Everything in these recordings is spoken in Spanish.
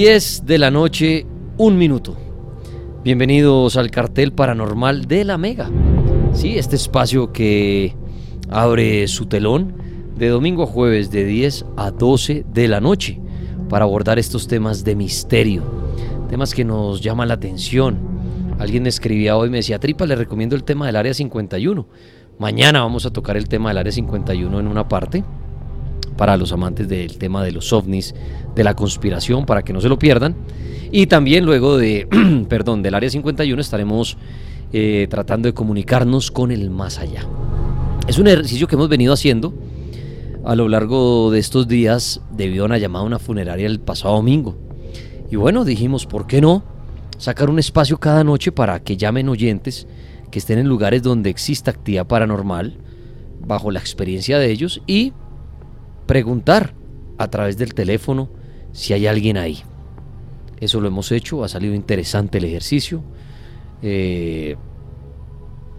De la noche, un minuto. Bienvenidos al cartel paranormal de la Mega. Sí, este espacio que abre su telón de domingo a jueves de 10 a 12 de la noche para abordar estos temas de misterio, temas que nos llaman la atención. Alguien me escribía hoy, me decía, Tripa, le recomiendo el tema del Área 51. Mañana vamos a tocar el tema del Área 51 en una parte para los amantes del tema de los ovnis, de la conspiración, para que no se lo pierdan. Y también luego de, perdón, del Área 51 estaremos eh, tratando de comunicarnos con el más allá. Es un ejercicio que hemos venido haciendo a lo largo de estos días debido a una llamada a una funeraria el pasado domingo. Y bueno, dijimos, ¿por qué no sacar un espacio cada noche para que llamen oyentes que estén en lugares donde exista actividad paranormal, bajo la experiencia de ellos, y preguntar a través del teléfono si hay alguien ahí. Eso lo hemos hecho, ha salido interesante el ejercicio. Eh,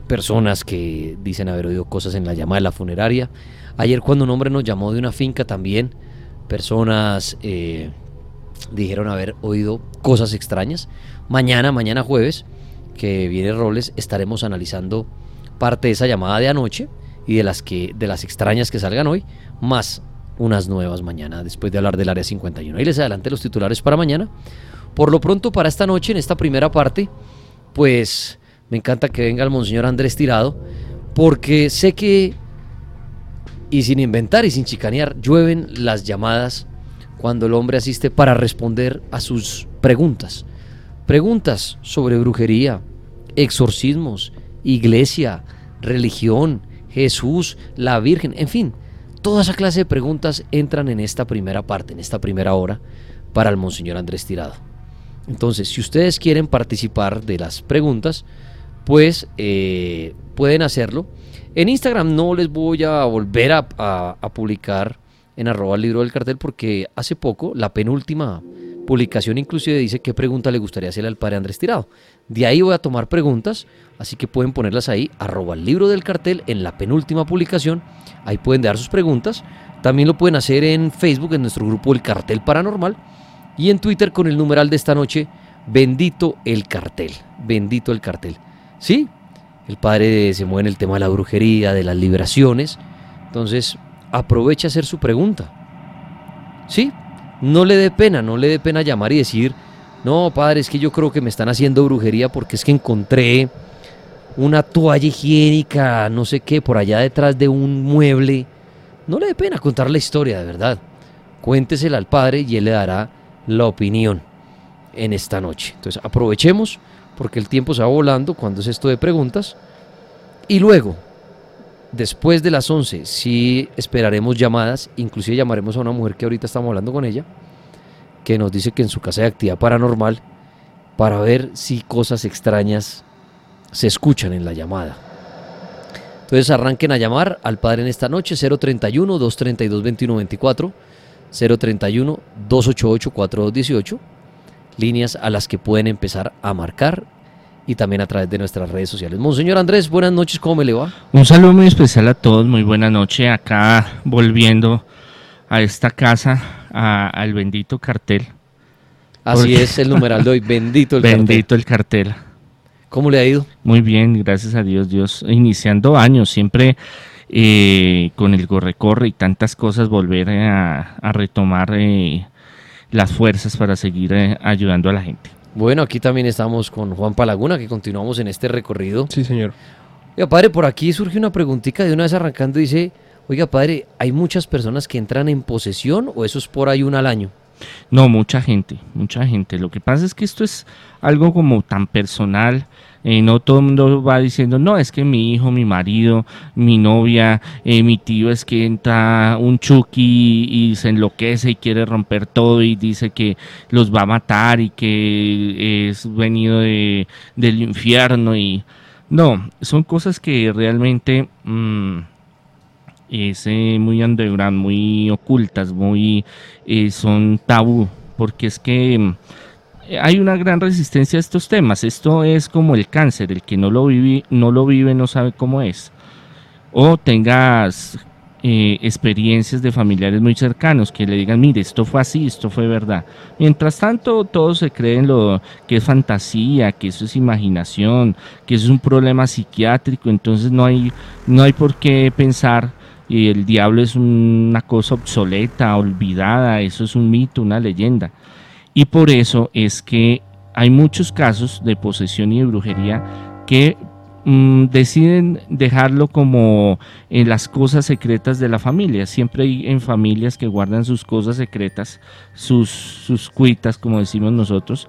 personas que dicen haber oído cosas en la llamada de la funeraria. Ayer cuando un hombre nos llamó de una finca también, personas eh, dijeron haber oído cosas extrañas. Mañana, mañana jueves, que viene Robles, estaremos analizando parte de esa llamada de anoche y de las que de las extrañas que salgan hoy, más unas nuevas mañana, después de hablar del área 51. Ahí les adelanté los titulares para mañana. Por lo pronto, para esta noche, en esta primera parte, pues me encanta que venga el Monseñor Andrés Tirado, porque sé que, y sin inventar y sin chicanear, llueven las llamadas cuando el hombre asiste para responder a sus preguntas. Preguntas sobre brujería, exorcismos, iglesia, religión, Jesús, la Virgen, en fin, Toda esa clase de preguntas entran en esta primera parte, en esta primera hora, para el Monseñor Andrés Tirado. Entonces, si ustedes quieren participar de las preguntas, pues eh, pueden hacerlo. En Instagram no les voy a volver a, publicar en arroba el libro del cartel porque hace poco, la penúltima publicación inclusive dice qué pregunta le gustaría hacerle al padre Andrés Tirado. De ahí voy a tomar preguntas, así que pueden ponerlas ahí, arroba el libro del cartel en la penúltima publicación Ahí pueden dar sus preguntas. También lo pueden hacer en Facebook, en nuestro grupo El Cartel Paranormal. Y en Twitter con el numeral de esta noche, Bendito el Cartel. Bendito el Cartel. ¿Sí? El padre se mueve en el tema de la brujería, de las liberaciones. Entonces, aprovecha a hacer su pregunta. ¿Sí? No le dé pena, no le dé pena llamar y decir, no, padre, es que yo creo que me están haciendo brujería porque es que encontré una toalla higiénica, no sé qué, por allá detrás de un mueble. No le dé pena contar la historia, de verdad. Cuéntesela al padre y él le dará la opinión en esta noche. Entonces aprovechemos porque el tiempo se va volando cuando es esto de preguntas Y luego, después de las 11, sí esperaremos llamadas, inclusive llamaremos a una mujer que ahorita estamos hablando con ella, que nos dice que en su casa hay actividad paranormal, para ver si cosas extrañas se escuchan en la llamada. Entonces arranquen a llamar al padre en esta noche 031 232 2124 031 288 4218 líneas a las que pueden empezar a marcar y también a través de nuestras redes sociales. Monseñor Andrés, buenas noches, ¿cómo me le va? Un saludo muy especial a todos, muy buena noche. Acá volviendo a esta casa, al bendito cartel. Así es el numeral de hoy, bendito el cartel. Bendito el cartel. ¿Cómo le ha ido? Muy bien, gracias a Dios, Dios. Iniciando años, siempre eh, con el corre-corre y tantas cosas, volver a, retomar eh, las fuerzas para seguir eh, ayudando a la gente. Bueno, aquí también estamos con Juan Palaguna, que continuamos en este recorrido. Sí, señor. Oiga, padre, por aquí surge una preguntita de una vez arrancando. Dice, oiga, padre, ¿hay muchas personas que entran en posesión o eso es por ahí una al año? No, mucha gente, mucha gente. Lo que pasa es que esto es algo como tan personal eh, no todo el mundo va diciendo, no, es que mi hijo, mi marido, mi novia, eh, mi tío es que entra un Chucky y, se enloquece y quiere romper todo y dice que los va a matar y que es venido de, del infierno y no, son cosas que realmente mm, es eh, muy underground, muy ocultas, muy son tabú, porque es que hay una gran resistencia a estos temas. Esto es como el cáncer, el que no lo vive no, lo vive, no sabe cómo es. O tengas eh, experiencias de familiares muy cercanos que le digan, mire, esto fue así, esto fue verdad. Mientras tanto, todos se creen lo que es fantasía, que eso es imaginación, que eso es un problema psiquiátrico, entonces no hay, no hay por qué pensar y el diablo es una cosa obsoleta, olvidada, eso es un mito, una leyenda. Y por eso es que hay muchos casos de posesión y de brujería que mm, deciden dejarlo como en las cosas secretas de la familia. Siempre hay en familias que guardan sus cosas secretas, sus, sus cuitas, como decimos nosotros.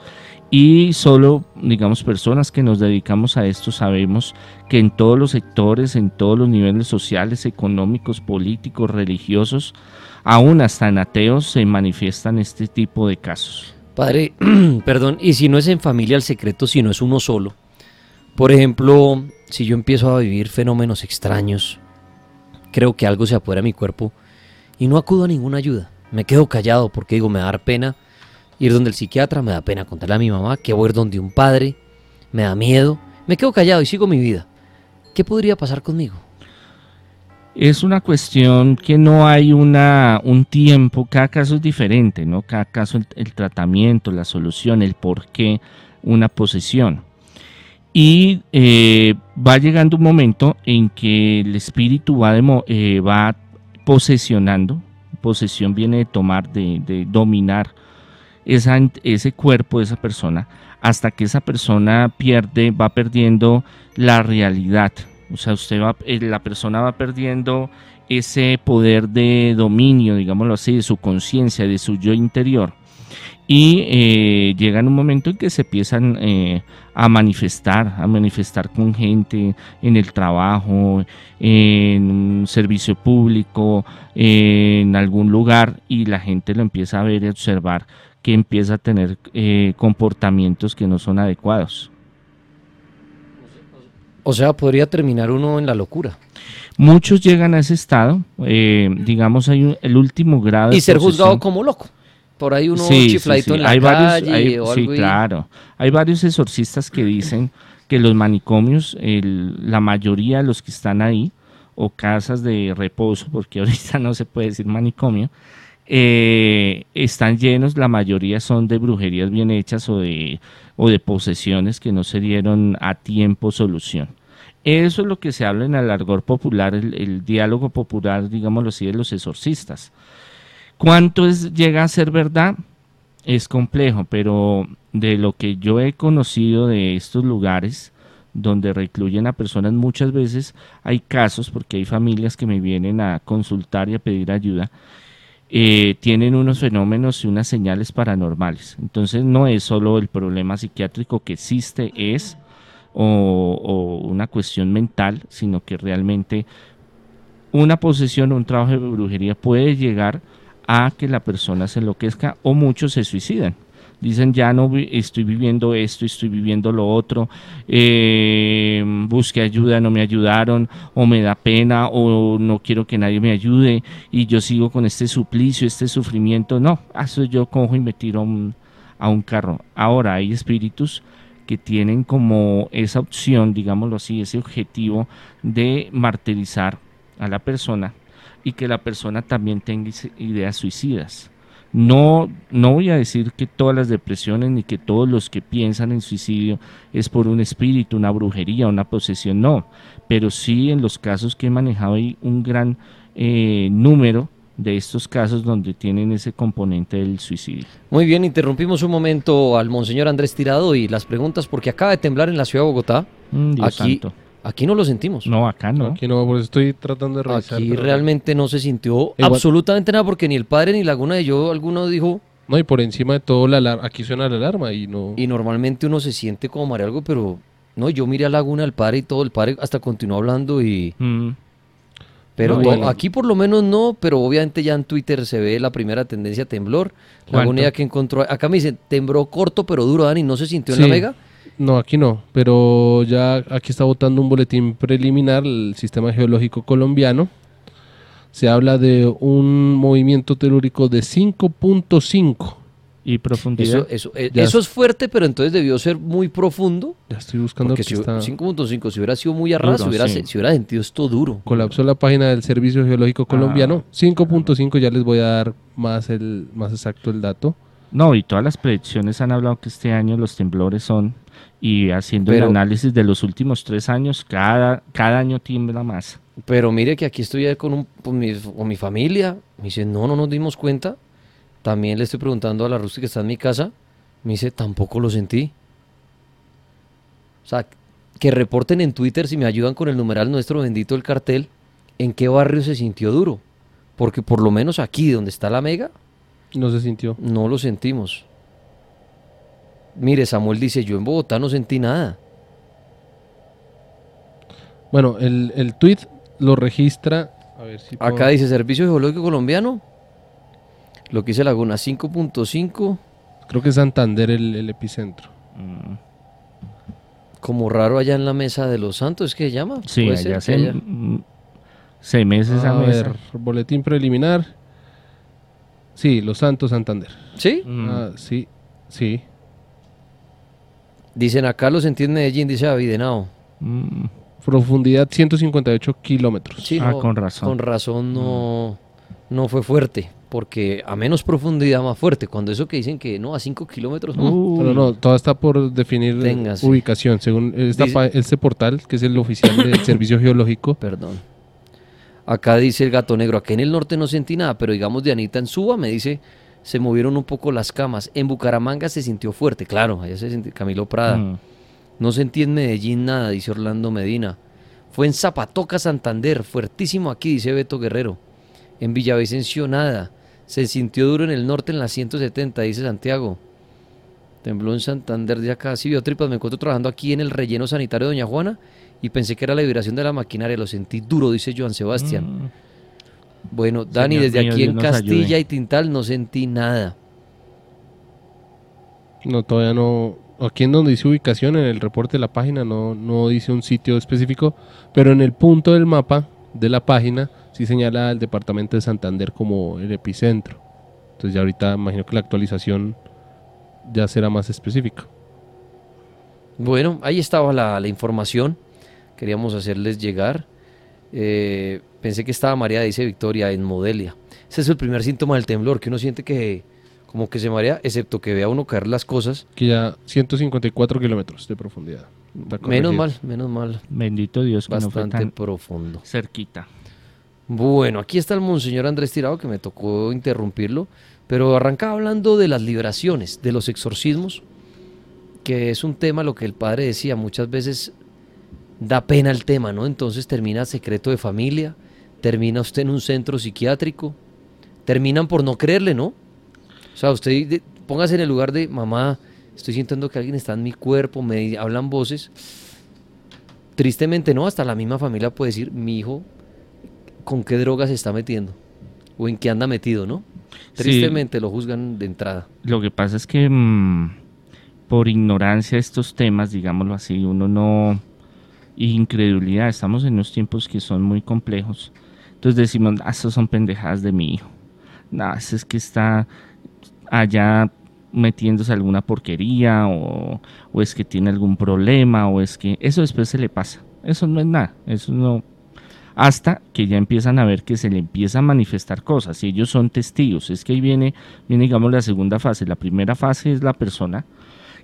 Y solo, digamos, personas que nos dedicamos a esto sabemos que en todos los sectores, en todos los niveles sociales, económicos, políticos, religiosos, aún hasta en ateos se manifiestan este tipo de casos. Padre, perdón, y si no es en familia el secreto, si no es uno solo. Por ejemplo, si yo empiezo a vivir fenómenos extraños, creo que algo se apodera de mi cuerpo y no acudo a ninguna ayuda. Me quedo callado porque digo, me da pena ir donde el psiquiatra, me da pena contarle a mi mamá que voy a ir donde un padre, me da miedo, me quedo callado y sigo mi vida. ¿Qué podría pasar conmigo? es una cuestión que no hay una, un tiempo, cada caso es diferente, ¿no? Cada caso el, tratamiento, la solución, el por qué una posesión. Y eh, va llegando un momento en que el espíritu va, eh, va posesionando, posesión viene de tomar, de, dominar ese cuerpo de esa persona, hasta que esa persona pierde, va perdiendo la realidad, o sea, usted va, eh, la persona va perdiendo ese poder de dominio, digámoslo así, de su conciencia, de su yo interior. Y eh, llega en un momento en que se empiezan eh, a manifestar, a manifestar con gente en el trabajo, en un servicio público, en algún lugar, y la gente lo empieza a ver y observar que empieza a tener comportamientos que no son adecuados. O sea, podría terminar uno en la locura. Muchos llegan a ese estado, eh, digamos, hay el último grado. Y ser juzgado como loco. Por ahí uno chifladito en la hay calle varios, Sí, claro. Hay varios exorcistas que dicen que los manicomios, la mayoría de los que están ahí, o casas de reposo, porque ahorita no se puede decir manicomio, eh, están llenos, la mayoría son de brujerías bien hechas o de o de posesiones que no se dieron a tiempo solución. Eso es lo que se habla en el largor popular, el, diálogo popular, digámoslo así, de los exorcistas. ¿Cuánto es, llega a ser verdad? Es complejo, pero de lo que yo he conocido de estos lugares donde recluyen a personas muchas veces hay casos, porque hay familias que me vienen a consultar y a pedir ayuda, eh, tienen unos fenómenos y unas señales paranormales. Entonces no es solo el problema psiquiátrico que existe, es o, una cuestión mental, sino que realmente una posesión o un trabajo de brujería puede llegar a que la persona se enloquezca o muchos se suicidan. Dicen, ya no estoy viviendo esto, estoy viviendo lo otro, eh, busqué ayuda, no me ayudaron, o me da pena, o no quiero que nadie me ayude, y yo sigo con este suplicio, este sufrimiento. No, eso yo cojo y me tiro a un, carro. Ahora hay espíritus que tienen como esa opción, digámoslo así, ese objetivo de martirizar a la persona y que la persona también tenga ideas suicidas. No, no voy a decir que todas las depresiones ni que todos los que piensan en suicidio es por un espíritu, una brujería, una posesión, no. Pero sí en los casos que he manejado hay un gran eh, número de estos casos donde tienen ese componente del suicidio. Muy bien, interrumpimos un momento al monseñor Andrés Tirado y las preguntas porque acaba de temblar en la ciudad de Bogotá. Mm, Dios aquí, santo. Aquí no lo sentimos. No, acá no. Aquí no, por eso estoy tratando de revisar. Aquí pero- realmente no se sintió Igual- absolutamente nada porque ni el padre ni Laguna de yo alguno dijo No, y por encima de todo, la alar- aquí suena la alarma y no. y normalmente uno se siente como mareado algo, pero no, yo miré a Laguna al padre y todo, el padre hasta continuó hablando y Mm, pero No, to- bueno. aquí por lo menos no, pero obviamente ya en Twitter se ve la primera tendencia temblor. Laguna ¿Cuánto? ya que encontró, acá me dicen, tembló corto pero duro, Dani, ¿no se sintió en la Sí. No, aquí no, pero ya aquí está votando un boletín preliminar el Sistema Geológico Colombiano. Se habla de un movimiento telúrico de 5.5. y profundidad. Eso, eso, eh, eso es fuerte, pero entonces debió ser muy profundo. Ya estoy buscando Porque que si está... 5.5, si hubiera sido muy a ras, Duro, hubiera, sí. se- si hubiera sentido esto duro. Colapsó la página del Servicio Geológico Colombiano. Ah. 5.5, ya les voy a dar más, el, más exacto el dato. No, y todas las predicciones han hablado que este año los temblores son, y haciendo Pero- el análisis de los últimos tres años, cada, cada año tiembla más. Pero mire que aquí estoy con, un, con, mi, con mi familia. Me dice, no, no nos dimos cuenta. También le estoy preguntando a la Rusti que está en mi casa. Me dice, tampoco lo sentí. O sea, que reporten en Twitter si me ayudan con el numeral nuestro bendito el cartel, en qué barrio se sintió duro. Porque por lo menos aquí, donde está la mega, No se sintió. no lo sentimos. Mire, Samuel dice, yo en Bogotá no sentí nada. Bueno, el, el tweet lo registra. A ver si Acá puedo- dice Servicio Geológico Colombiano. Lo que dice Laguna 5.5. Creo que es Santander el, el epicentro. Mm, Como raro allá en la mesa de los santos, ¿es que se llama? Sí, Puede allá se, haya- mm, se mece esa A mesa. ver, boletín preliminar. Sí, Los Santos Santander. ¿Sí? Mm, Ah, sí, sí. Dicen acá lo sentí en Medellín, dice David Henao. mm, Profundidad 158 kilómetros. Sí, Ah, no, con razón. Con razón no, no fue fuerte. Porque a menos profundidad más fuerte. Cuando eso que dicen que no, a 5 kilómetros. no. Uy, Pero no, todo está por definir Téngase. ubicación. Según esta Dice- pa- este portal, que es el oficial del Servicio Geológico. Perdón. Acá dice el gato negro, aquí en el norte no sentí nada, pero digamos de Anita en Suba me dice, se movieron un poco las camas. En Bucaramanga se sintió fuerte, claro, allá se sintió Camilo Prada. mm, No sentí en Medellín nada, dice Orlando Medina. Fue en Zapatoca, Santander, fuertísimo aquí, dice Beto Guerrero. En Villavicencio nada. Se sintió duro en el norte en la 170, dice Santiago. Tembló en Santander de acá. Sí, vio tripas, me encuentro trabajando aquí en el relleno sanitario de Doña Juana y pensé que era la vibración de la maquinaria. Lo sentí duro, dice Joan Sebastián. mm. Bueno, Dani, Señor desde mío, aquí Dios en nos Castilla ayude. y Tintal no sentí nada. No, todavía no. Aquí en donde dice ubicación, en el reporte de la página, no, no dice un sitio específico. Pero en el punto del mapa de la página, sí señala al departamento de Santander como el epicentro. Entonces, ya ahorita imagino que la actualización ya será más específica. Bueno, ahí estaba la, la información. Queríamos hacerles llegar. Eh, pensé que estaba María, dice Victoria, en Modelia. Ese es el primer síntoma del temblor, que uno siente que como que se marea, excepto que vea uno caer las cosas. Que ya 154 kilómetros de profundidad. Menos mal, menos mal. Bendito Dios que no fue Bastante tan profundo. cerquita. Bueno, aquí está el monseñor Andrés Tirado, que me tocó interrumpirlo, pero arrancaba hablando de las liberaciones, de los exorcismos, que es un tema, lo que el padre decía, muchas veces da pena el tema, ¿no? Entonces termina secreto de familia, termina usted en un centro psiquiátrico, terminan por no creerle, ¿no? O sea, usted de- póngase en el lugar de mamá, estoy sintiendo que alguien está en mi cuerpo, me hablan voces, tristemente no, hasta la misma familia puede decir, mi hijo, ¿con qué drogas se está metiendo? O en qué anda metido, ¿no? Sí. Tristemente lo juzgan de entrada. Lo que pasa es que mm, por ignorancia de estos temas, digámoslo así, uno no... incredulidad, estamos en unos tiempos que son muy complejos. Entonces decimos, ah, estos son pendejadas de mi hijo. Ese es que está allá metiéndose alguna porquería o, o es que tiene algún problema o es que eso después se le pasa. Eso no es nada, eso no... Hasta que ya empiezan a ver que se le empieza a manifestar cosas y ellos son testigos. Es que ahí viene, viene digamos la segunda fase. La primera fase es la persona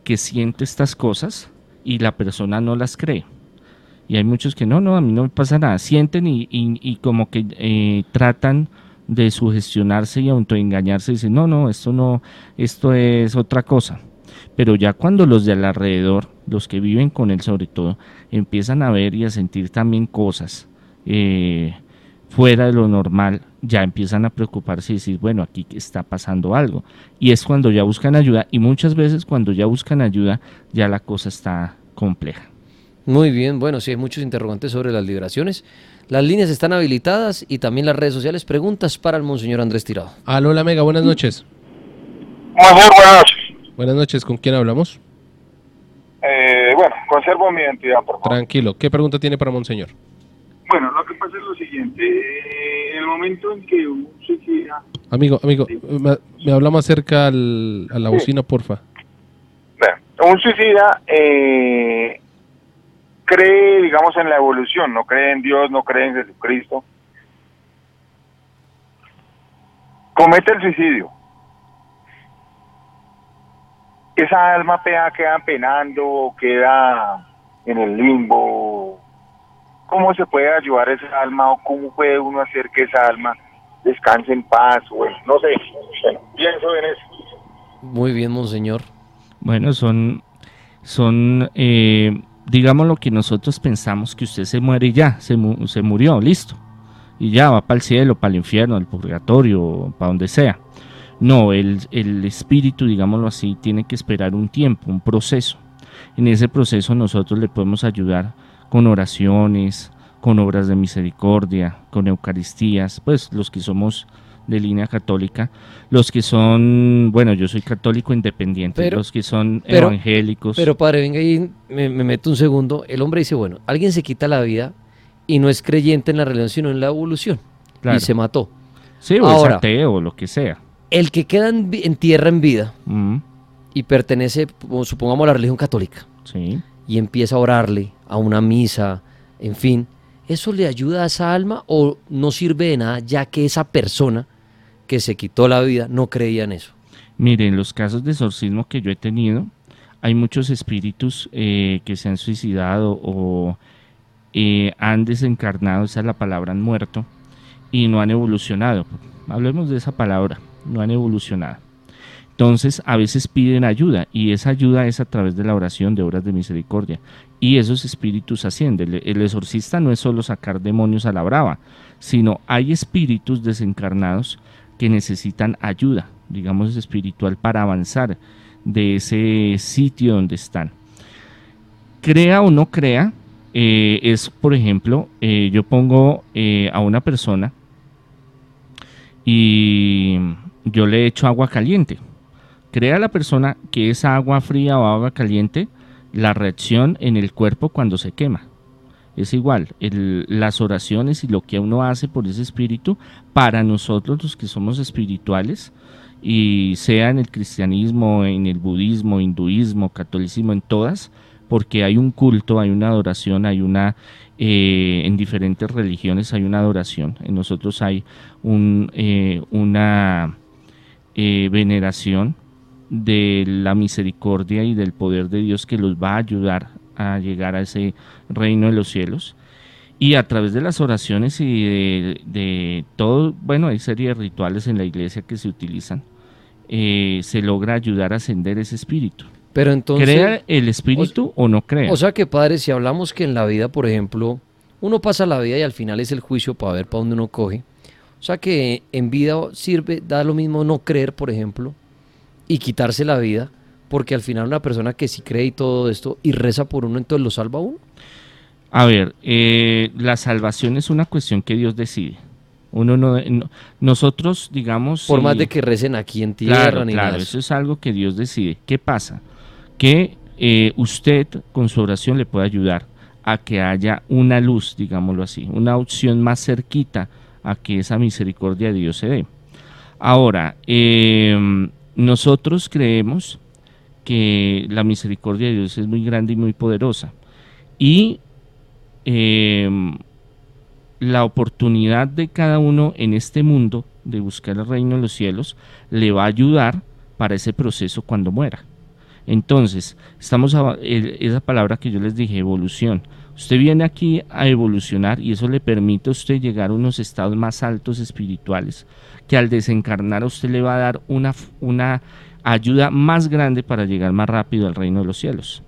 que siente estas cosas y la persona no las cree. Y hay muchos que no, no, a mí no me pasa nada. Sienten y, y- como que eh, tratan de sugestionarse y autoengañarse y dicen, no, no, esto no, esto es otra cosa. Pero ya cuando los de al alrededor, los que viven con él sobre todo, empiezan a ver y a sentir también cosas eh, fuera de lo normal, ya empiezan a preocuparse y decir, bueno, aquí está pasando algo. Y es cuando ya buscan ayuda y muchas veces cuando ya buscan ayuda, ya la cosa está compleja. Muy bien, bueno, sí hay muchos interrogantes sobre las liberaciones. Las líneas están habilitadas y también las redes sociales. Preguntas para el Monseñor Andrés Tirado. Aló, la Mega, buenas noches. Monseñor, buenas noches. Buenas noches, ¿con quién hablamos? Eh, bueno, conservo mi identidad, por favor. Tranquilo, ¿qué pregunta tiene para Monseñor? Bueno, lo que pasa es lo siguiente. eh, en el momento en que un suicida... Amigo, amigo, me, me habla más cerca al- a la bocina, porfa. Bueno, un suicida eh, cree, digamos, en la evolución, no cree en Dios, no cree en Jesucristo. Comete el suicidio. Esa alma pea queda penando, queda en el limbo. ¿Cómo se puede ayudar a esa alma o cómo puede uno hacer que esa alma descanse en paz? Bueno, no sé. Bueno, pienso en eso. Muy bien, Monseñor. Bueno, son, son eh, digamos lo que nosotros pensamos que usted se muere y ya, se, se murió, listo. Y ya va para el cielo, para el infierno, al purgatorio, para donde sea. No, el, el espíritu, digámoslo así, tiene que esperar un tiempo, un proceso. En ese proceso nosotros le podemos ayudar con oraciones, con obras de misericordia, con Eucaristías, pues los que somos de línea católica, los que son, bueno, yo soy católico independiente, Pero- los que son pero- evangélicos. Pero padre, venga ahí, me, me meto un segundo. El hombre dice, bueno, alguien se quita la vida y no es creyente en la religión, sino en la evolución. Claro. Y se mató. sí, o ahora- es ateo o lo que sea. El que queda en, en tierra en vida Mm, y pertenece, supongamos, a la religión católica, sí. y empieza a orarle a una misa, en fin, ¿eso le ayuda a esa alma o no sirve de nada ya que esa persona que se quitó la vida no creía en eso? Miren, los casos de exorcismo que yo he tenido, hay muchos espíritus eh, que se han suicidado o eh, han desencarnado, esa es la palabra, han muerto y no han evolucionado. Hablemos de esa palabra, no han evolucionado. Entonces, a veces piden ayuda y esa ayuda es a través de la oración de obras de misericordia. Y esos espíritus ascienden. El exorcista no es solo sacar demonios a la brava, sino hay espíritus desencarnados que necesitan ayuda, digamos espiritual, para avanzar de ese sitio donde están. Crea o no crea, eh, es, por ejemplo, eh, yo pongo eh, a una persona y yo le echo agua caliente. Crea la persona que esa agua fría o agua caliente, la reacción en el cuerpo cuando se quema. Es igual, las oraciones y lo que uno hace por ese espíritu, para nosotros los que somos espirituales, y sea en el cristianismo, en el budismo, hinduismo, catolicismo, en todas, porque hay un culto, hay una adoración, hay una, eh, en diferentes religiones hay una adoración, en nosotros hay eh, una eh, veneración de la misericordia y del poder de Dios que los va a ayudar a llegar a ese reino de los cielos. Y a través de las oraciones y de, de todo, bueno, hay serie de rituales en la iglesia que se utilizan, eh, se logra ayudar a ascender ese espíritu. Pero entonces... ¿Crea el espíritu o, no crea? O sea que, padre, si hablamos que en la vida, por ejemplo, uno pasa la vida y al final es el juicio para ver para dónde uno coge. O sea que en vida sirve, da lo mismo no creer, por ejemplo, y quitarse la vida, porque al final una persona que sí cree y todo esto y reza por uno, entonces lo salva a uno. A ver, eh, la salvación es una cuestión que Dios decide. Uno no, no- nosotros, digamos, Por más de que recen aquí en tierra Claro, ni claro, nada eso eso. es algo que Dios decide. ¿Qué pasa? Que eh, usted con su oración le puede ayudar a que haya una luz, digámoslo así, una opción más cerquita a que esa misericordia de Dios se dé. Ahora, eh, nosotros creemos que la misericordia de Dios es muy grande y muy poderosa. Y eh, la oportunidad de cada uno en este mundo de buscar el reino de los cielos le va a ayudar para ese proceso cuando muera. Entonces, estamos a, esa palabra que yo les dije, evolución. Usted viene aquí a evolucionar y eso le permite a usted llegar a unos estados más altos espirituales, que al desencarnar a usted le va a dar una, una ayuda más grande para llegar más rápido al reino de los cielos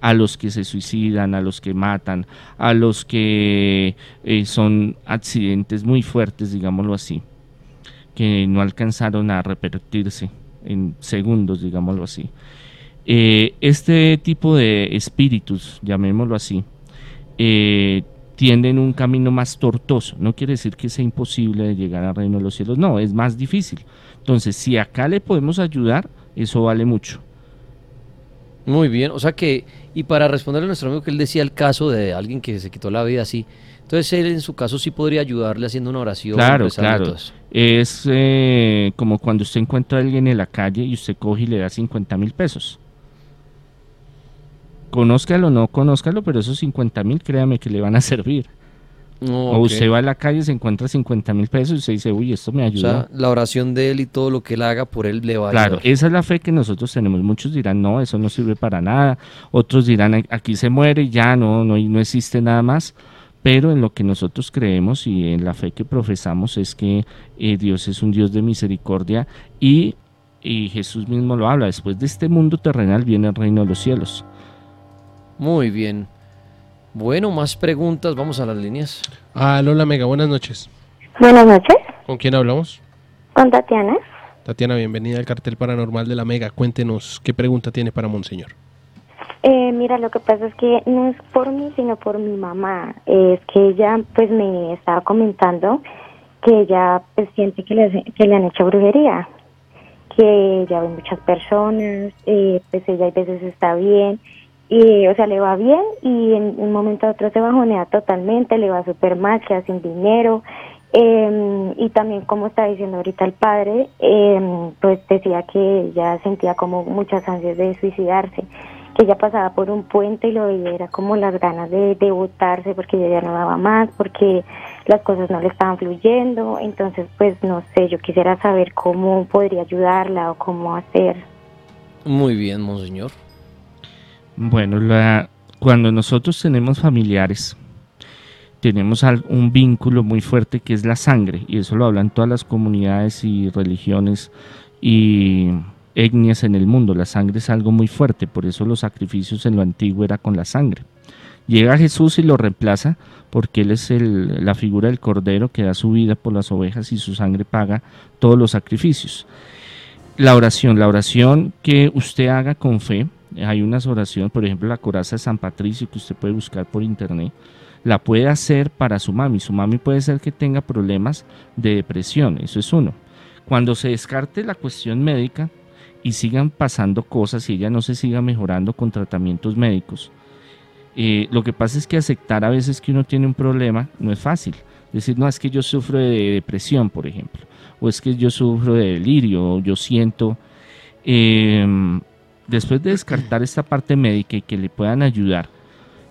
a los que se suicidan, a los que matan, a los que eh, son accidentes muy fuertes, digámoslo así, que no alcanzaron a repetirse en segundos, digámoslo así. Eh, este tipo de espíritus, llamémoslo así, eh, tienden un camino más tortuoso. No quiere decir que sea imposible llegar al reino de los cielos, no, es más difícil. Entonces, si acá le podemos ayudar, eso vale mucho. Muy bien, o sea que, y para responderle a nuestro amigo que él decía el caso de alguien que se quitó la vida así, entonces él en su caso sí podría ayudarle haciendo una oración. Claro, claro. Es eh, como cuando usted encuentra a alguien en la calle y usted coge y le da 50 mil pesos. Conózcalo o no conózcalo, pero esos 50 mil, créame que le van a servir. O usted va a la calle, se encuentra 50 mil pesos y usted dice, uy, esto me O ayudó. sea, la oración de él y todo lo que él haga por él le va a Claro, ayudar. esa es la fe que nosotros tenemos. Muchos dirán, no, eso no sirve para nada. Otros dirán, "Ay, aquí se muere y ya no, no, no existe nada más. Pero en lo que nosotros creemos y en la fe que profesamos es que eh, Dios es un Dios de misericordia y, y Jesús mismo lo habla. Después de este mundo terrenal viene el reino de los cielos. Muy bien. Bueno, más preguntas, vamos a las líneas. Ah, Lola Mega, buenas noches. Buenas noches, ¿Con quién hablamos? con Tatiana. Tatiana, bienvenida al cartel paranormal de la Mega. Cuéntenos qué pregunta tiene para Monseñor. Eh, mira, lo que pasa es que no es por mí, sino por mi mamá. Eh, es que ella, pues, me estaba comentando que ella pues, siente que le, que le han hecho brujería, que ella ve muchas personas, eh, pues ella a veces está bien, y, o sea, le va bien y en un momento a otro se bajonea totalmente, le va súper mal, queda sin dinero. eh, y también, como está diciendo ahorita el padre, eh, pues decía que ella sentía como muchas ansias de suicidarse que ella pasaba por un puente y lo veía era como las ganas de, de botarse porque ella ya no daba más, porque las cosas no le estaban fluyendo, entonces pues no sé, yo quisiera saber cómo podría ayudarla o cómo hacer. Muy bien, monseñor. Bueno, cuando nosotros tenemos familiares, tenemos un vínculo muy fuerte que es la sangre, y eso lo hablan todas las comunidades y religiones y etnias en el mundo. La sangre es algo muy fuerte, por eso los sacrificios en lo antiguo era con la sangre. Llega Jesús y lo reemplaza porque Él es la figura del Cordero que da su vida por las ovejas y su sangre paga todos los sacrificios. La oración, la oración que usted haga con fe, hay unas oraciones, por ejemplo la coraza de San Patricio que usted puede buscar por internet, la puede hacer para su mami. Su mami puede ser que tenga problemas de depresión, eso es uno. Cuando se descarte la cuestión médica y sigan pasando cosas y ella no se siga mejorando con tratamientos médicos, eh, lo que pasa es que aceptar a veces que uno tiene un problema no es fácil. Decir, no, es que yo sufro de depresión, por ejemplo, o es que yo sufro de delirio, o yo siento. Em, después de descartar esta parte médica y que le puedan ayudar,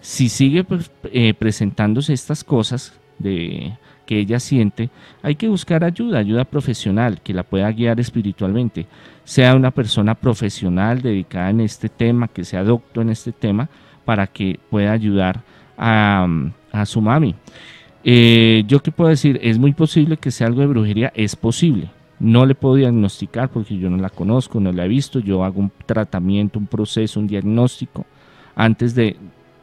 si sigue pues, eh, presentándose estas cosas de, que ella siente, hay que buscar ayuda, ayuda profesional que la pueda guiar espiritualmente, sea una persona profesional dedicada en este tema, que sea docto en este tema, para que pueda ayudar a, su mami. Eh, yo qué puedo decir, es muy posible que sea algo de brujería, es posible. No le puedo diagnosticar porque yo no la conozco, no la he visto. Yo hago un tratamiento, un proceso, un diagnóstico antes de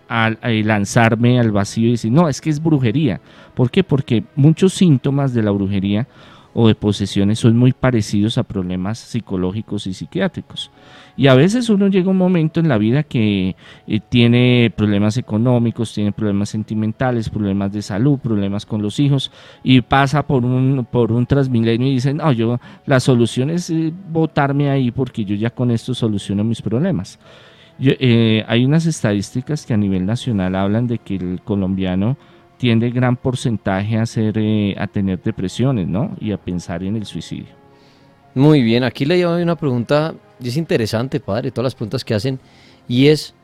a lanzarme al vacío y decir, no, es que es brujería. ¿Por qué? Porque muchos síntomas de la brujería o de posesiones son muy parecidos a problemas psicológicos y psiquiátricos. Y a veces uno llega un momento en la vida que eh, tiene problemas económicos, tiene problemas sentimentales, problemas de salud, problemas con los hijos y pasa por un, por un transmilenio y dicen, no, yo la solución es eh, votarme ahí porque yo ya con esto soluciono mis problemas. Eh, hay unas estadísticas que a nivel nacional hablan de que el colombiano tiende gran porcentaje a, hacer, a tener depresiones ¿no? y a pensar en el suicidio. Muy bien, aquí le llevo una pregunta, y es interesante, padre, todas las preguntas que hacen, y es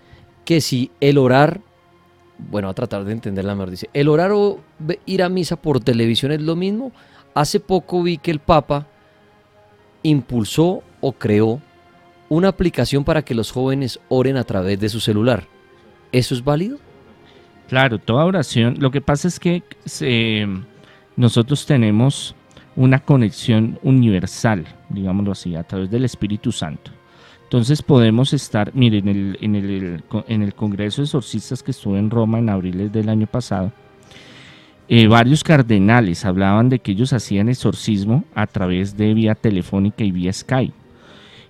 que si el orar, bueno, a tratar de entenderla mejor, dice, el orar o ir a misa por televisión es lo mismo. Hace poco vi que el Papa impulsó o creó una aplicación para que los jóvenes oren a través de su celular. ¿Eso es válido? Claro, toda oración. Lo que pasa es que nosotros tenemos una conexión universal, digámoslo así, a través del Espíritu Santo. Entonces podemos estar, miren, en el, en el, Congreso de Exorcistas que estuvo en Roma en abril del año pasado, eh, varios cardenales hablaban de que ellos hacían exorcismo a través de vía telefónica y vía Skype.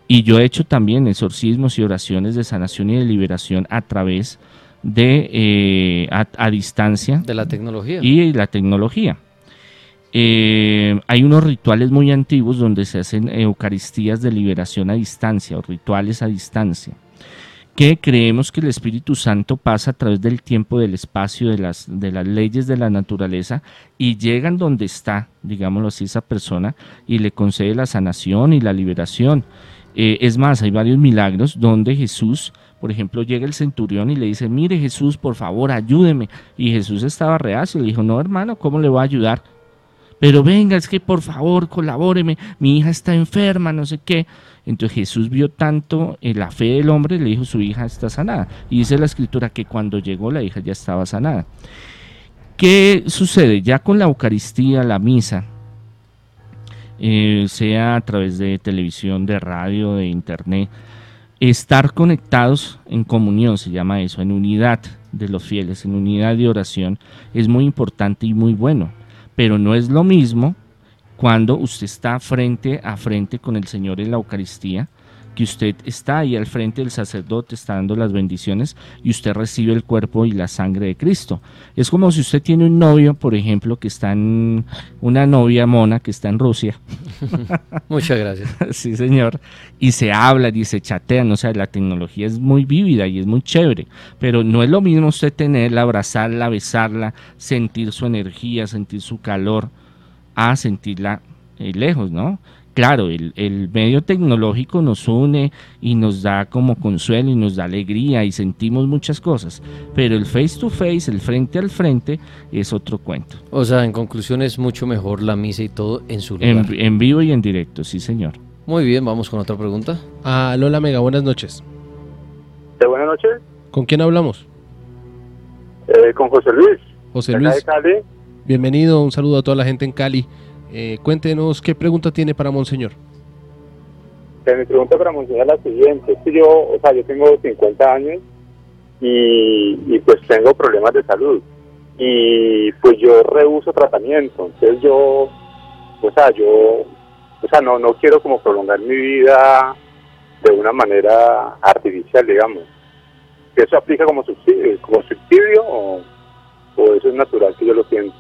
Y yo he hecho también exorcismos y oraciones de sanación y de liberación a través de eh, a, distancia de la tecnología y la tecnología. Eh, hay unos rituales muy antiguos donde se hacen eucaristías de liberación a distancia o rituales a distancia, que creemos que el Espíritu Santo pasa a través del tiempo, del espacio, de las, de las leyes de la naturaleza y llegan donde está, digámoslo así, esa persona y le concede la sanación y la liberación. Eh, es más, hay varios milagros donde Jesús, por ejemplo, llega el centurión y le dice, mire Jesús, por favor, ayúdeme. Y Jesús estaba reacio, le dijo, no hermano, ¿cómo le voy a ayudar? pero venga, es que por favor colabóreme, mi hija está enferma, no sé qué. Entonces Jesús vio tanto en la fe del hombre, le dijo, su hija está sanada. Y dice la escritura que cuando llegó la hija ya estaba sanada. ¿Qué sucede? Ya con la Eucaristía, la misa, eh, sea a través de televisión, de radio, de internet, estar conectados en comunión, se llama eso, en unidad de los fieles, en unidad de oración, es muy importante y muy bueno. Pero no es lo mismo cuando usted está frente a frente con el Señor en la Eucaristía, que usted está ahí al frente del sacerdote, está dando las bendiciones y usted recibe el cuerpo y la sangre de Cristo. Es como si usted tiene un novio, por ejemplo, que está en una novia mona que está en Rusia. Muchas gracias. sí, señor. Y se habla y se chatean, o sea, la tecnología es muy vívida y es muy chévere, pero no es lo mismo usted tenerla, abrazarla, besarla, sentir su energía, sentir su calor, a sentirla eh, lejos, ¿no? Claro, el, medio tecnológico nos une y nos da como consuelo y nos da alegría y sentimos muchas cosas, pero el face to face, el frente al frente, es otro cuento. O sea, en conclusión es mucho mejor la misa y todo en su lugar. En, vivo y en directo, sí señor. Muy bien, vamos con otra pregunta. Ah, Lola Mega, buenas noches. ¿De buenas noches? ¿Con quién hablamos? Eh, con José Luis. José Luis. Bienvenido, un saludo a toda la gente en Cali. Eh, cuéntenos qué pregunta tiene para Monseñor. mi pregunta para Monseñor es la siguiente. Es que yo, o sea, yo tengo 50 años y, pues tengo problemas de salud. Y pues yo rehuso tratamiento. Entonces yo, o sea, yo, o sea, no, no quiero como prolongar mi vida de una manera artificial, digamos. ¿Eso aplica como subsidio, como subsidio o, o eso es natural que yo lo siento?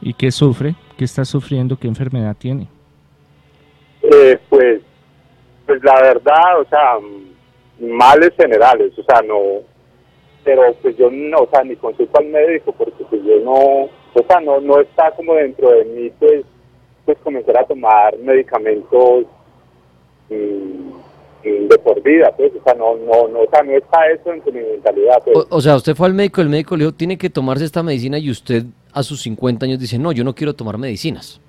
¿Y qué sufre? ¿Qué está sufriendo? ¿Qué enfermedad tiene? Eh, pues, pues la verdad, o sea, males generales, o sea, no, pero pues yo no, o sea, ni consulto al médico porque pues yo no, o sea, no, no está como dentro de mí, pues, pues comenzar a tomar medicamentos mm, mm, de por vida, pues, o sea, no, no, no, o sea, no está eso en mi mentalidad. Pues. O, o, sea, usted fue al médico, el médico le dijo, tiene que tomarse esta medicina y usted a sus 50 años dice, no, yo no quiero tomar medicinas.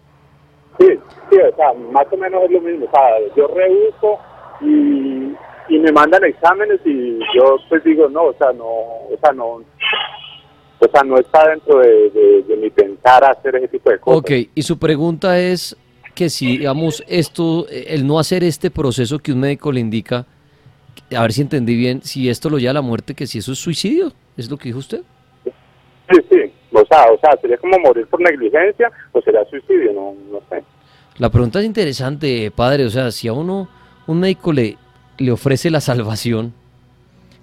Sí, sí, o sea, más o menos es lo mismo. O sea, yo rehuso y, y me mandan exámenes y yo pues digo, no, o sea, no, o sea, no, o sea, no está dentro de, mi pensar hacer ese tipo de cosas. Ok, y su pregunta es que si, digamos, esto, el no hacer este proceso que un médico le indica, a ver si entendí bien, si esto lo lleva a la muerte, que si eso es suicidio, ¿es lo que dijo usted? Sí, sí, o sea, o sería como morir por negligencia o sería suicidio, no, no sé. La pregunta es interesante, padre. O sea, si a uno un médico le, le ofrece la salvación,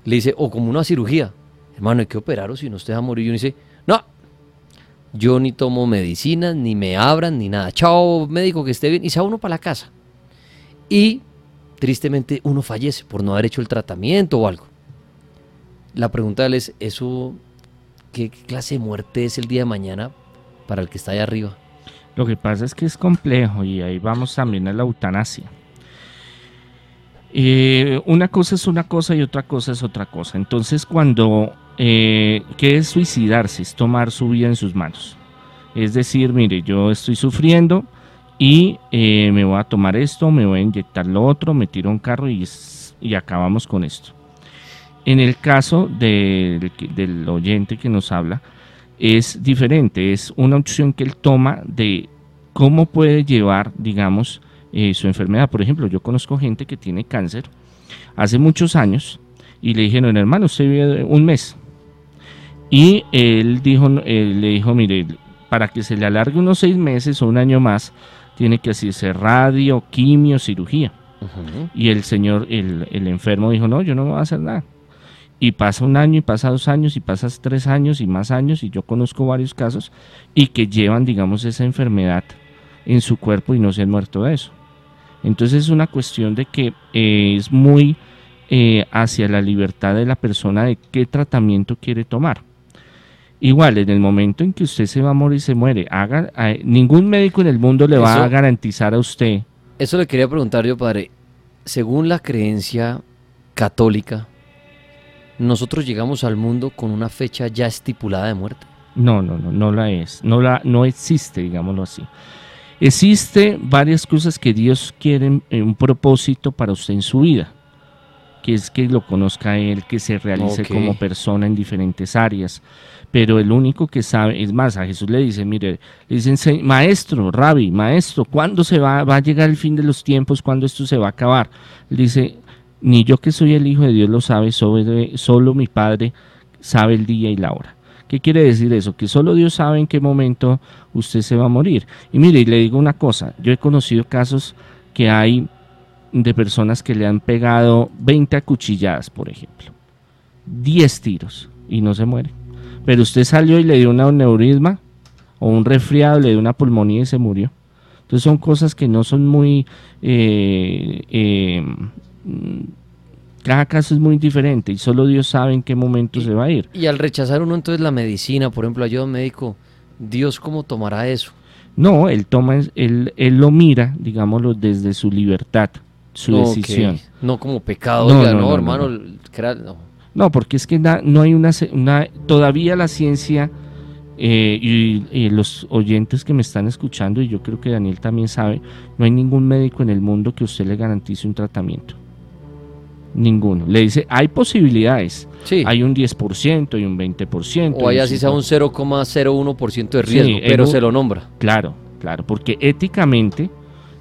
le dice, o como una cirugía, hermano, hay que operaros si no usted va a morir. Y uno dice, no, yo ni tomo medicinas, ni me abran, ni nada. Chao, médico, que esté bien. Y se va uno para la casa. Y tristemente uno fallece por no haber hecho el tratamiento o algo. La pregunta es, ¿eso qué clase de muerte es el día de mañana para el que está allá arriba? Lo que pasa es que es complejo y ahí vamos también a la eutanasia. Eh, una cosa es una cosa y otra cosa es otra cosa. Entonces cuando eh, ¿qué es suicidarse? Es tomar su vida en sus manos. Es decir, mire, yo estoy sufriendo y eh, me voy a tomar esto, me voy a inyectar lo otro, me tiro un carro y, y acabamos con esto. En el caso del oyente que nos habla, es diferente, es una opción que él toma de cómo puede llevar, digamos, eh, su enfermedad. Por ejemplo, yo conozco gente que tiene cáncer hace muchos años y le dijeron, hermano, usted vive un mes. Y él dijo, le dijo, mire, para que se le alargue unos seis meses o un año más, tiene que hacerse radio, quimio, cirugía. Y el señor, el, el enfermo dijo, no, yo no voy a hacer nada y pasa un año y pasa dos años y pasas tres años y más años y yo conozco varios casos y que llevan digamos esa enfermedad en su cuerpo y no se han muerto de eso. Entonces es una cuestión de que eh, es muy eh, hacia la libertad de la persona de qué tratamiento quiere tomar. Igual, en el momento en que usted se va a morir, se muere. Haga, ningún médico en el mundo le va a garantizar a usted. Eso le quería preguntar yo, padre. Según la creencia católica, nosotros llegamos al mundo con una fecha ya estipulada de muerte. No, no, no, no la es. No, la, no existe, digámoslo así. Existe varias cosas que Dios quiere, en un propósito para usted en su vida, que es que lo conozca Él, que se realice como persona en diferentes áreas. Pero el único que sabe, es más, a Jesús le dice, mire, le dicen, maestro, rabbi, maestro, ¿cuándo se va, va a llegar el fin de los tiempos? ¿Cuándo esto se va a acabar? Le dice, ni yo que soy el Hijo de Dios lo sabe, solo mi Padre sabe el día y la hora. ¿Qué quiere decir eso? Que solo Dios sabe en qué momento usted se va a morir. Y mire, y le digo una cosa, yo he conocido casos que hay de personas que le han pegado 20 acuchilladas, por ejemplo, 10 tiros y no se muere. Pero usted salió y le dio una neurisma o un resfriado, le dio una pulmonía y se murió. Entonces son cosas que no son muy eh, eh, cada caso es muy diferente y solo Dios sabe en qué momento se va a ir. Y al rechazar uno entonces la medicina, por ejemplo, ayuda médico, ¿Dios cómo tomará eso? No, él toma, él, él lo mira, digámoslo, desde su libertad, su decisión. No como pecado, no, hermano, no. porque es que no hay una, una todavía la ciencia eh, y, los oyentes que me están escuchando, y yo creo que Daniel también sabe, no hay ningún médico en el mundo que usted le garantice un tratamiento. Ninguno. Le dice, hay posibilidades. Sí. Hay un 10% y un 20%. O hay así sea un 0,01% de riesgo, pero se lo nombra. Claro, claro, porque éticamente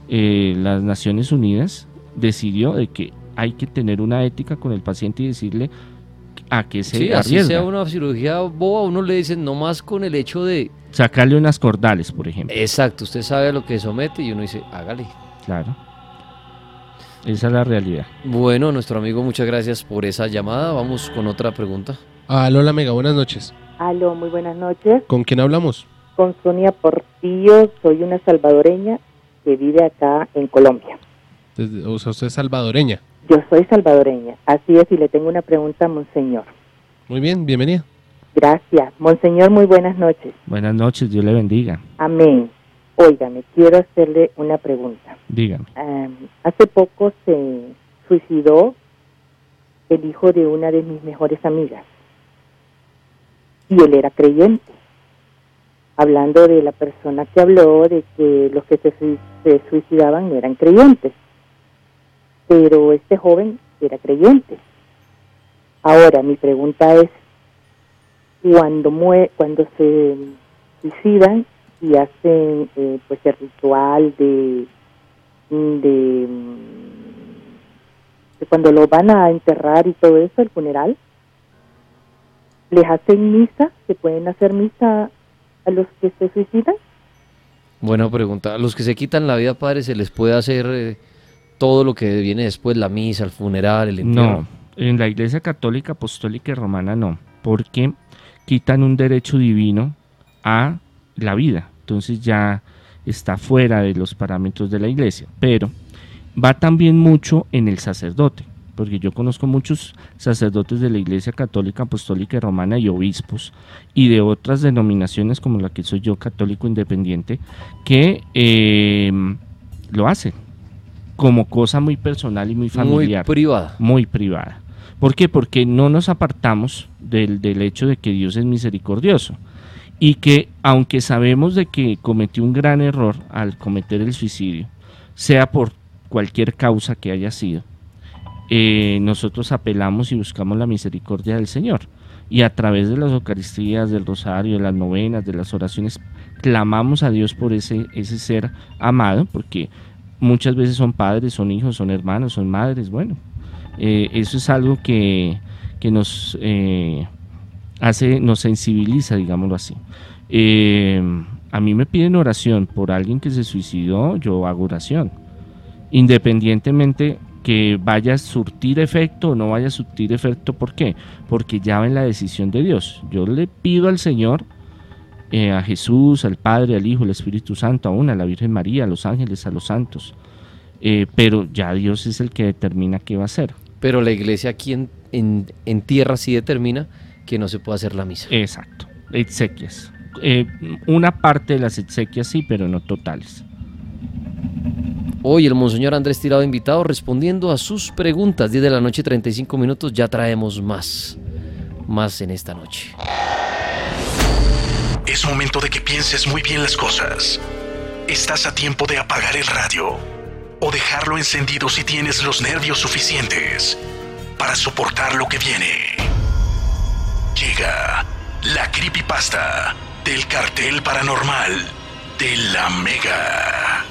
eh, las Naciones Unidas decidió de que hay que tener una ética con el paciente y decirle a que se sí, así sea una cirugía boba, uno le dicen nomás con el hecho de... Sacarle unas cordales, por ejemplo. Exacto, usted sabe a lo que somete y uno dice, hágale. Claro. Esa es la realidad. Bueno, nuestro amigo, muchas gracias por esa llamada. Vamos con otra pregunta. Aló, la mega, buenas noches. Aló, muy buenas noches. ¿Con quién hablamos? Con Sonia Portillo, soy una salvadoreña que vive acá en Colombia. o sea, usted es salvadoreña. Yo soy salvadoreña, así es, y le tengo una pregunta a Monseñor. Muy bien, bienvenida. Gracias. Monseñor, muy buenas noches. Buenas noches, Dios le bendiga. Amén. Óigame, quiero hacerle una pregunta. Dígame. hace poco se suicidó el hijo de una de mis mejores amigas. Y él era creyente. Hablando de la persona que habló de que los que se, se suicidaban no eran creyentes. Pero este joven era creyente. Ahora, mi pregunta es, cuando, mue cuando se suicidan, y hacen eh, pues el ritual de, de, cuando lo van a enterrar y todo eso, el funeral, les hacen misa, se pueden hacer misa a los que se suicidan. Buena pregunta. A los que se quitan la vida, padre, ¿se les puede hacer eh, todo lo que viene después? La misa, el funeral, el entierro. No, en la Iglesia Católica, Apostólica y Romana no, porque quitan un derecho divino a la vida. Entonces ya está fuera de los parámetros de la Iglesia. Pero va también mucho en el sacerdote, porque yo conozco muchos sacerdotes de la Iglesia Católica, Apostólica y Romana y obispos y de otras denominaciones como la que soy yo, católico independiente, que eh, lo hacen como cosa muy personal y muy familiar. Muy privada. Muy privada. ¿Por qué? Porque no nos apartamos del, del hecho de que Dios es misericordioso y que aunque sabemos de que cometió un gran error al cometer el suicidio, sea por cualquier causa que haya sido, eh, nosotros apelamos y buscamos la misericordia del Señor. Y a través de las Eucaristías, del Rosario, de las novenas, de las oraciones, clamamos a Dios por ese, ese ser amado, porque muchas veces son padres, son hijos, son hermanos, son madres. Bueno, eh, eso es algo que, que nos eh, hace, nos sensibiliza, digámoslo así. Eh, a mí me piden oración por alguien que se suicidó, yo hago oración. Independientemente que vaya a surtir efecto o no vaya a surtir efecto, ¿por qué? Porque ya ven la decisión de Dios. Yo le pido al Señor, eh, a Jesús, al Padre, al Hijo, al Espíritu Santo, aún a la Virgen María, a los ángeles, a los santos. Eh, pero ya Dios es el que determina qué va a hacer. Pero la iglesia aquí en, en, en tierra sí determina que no se puede hacer la misa. Exacto, exequias. Eh, una parte de las exequias sí, pero no totales. Hoy el Monseñor Andrés Tirado invitado respondiendo a sus preguntas. 10 de la noche, 35 minutos. Ya traemos más. Más en esta noche. Es momento de que pienses muy bien las cosas. Estás a tiempo de apagar el radio o dejarlo encendido si tienes los nervios suficientes para soportar lo que viene. Llega la creepypasta del cartel paranormal de la Mega.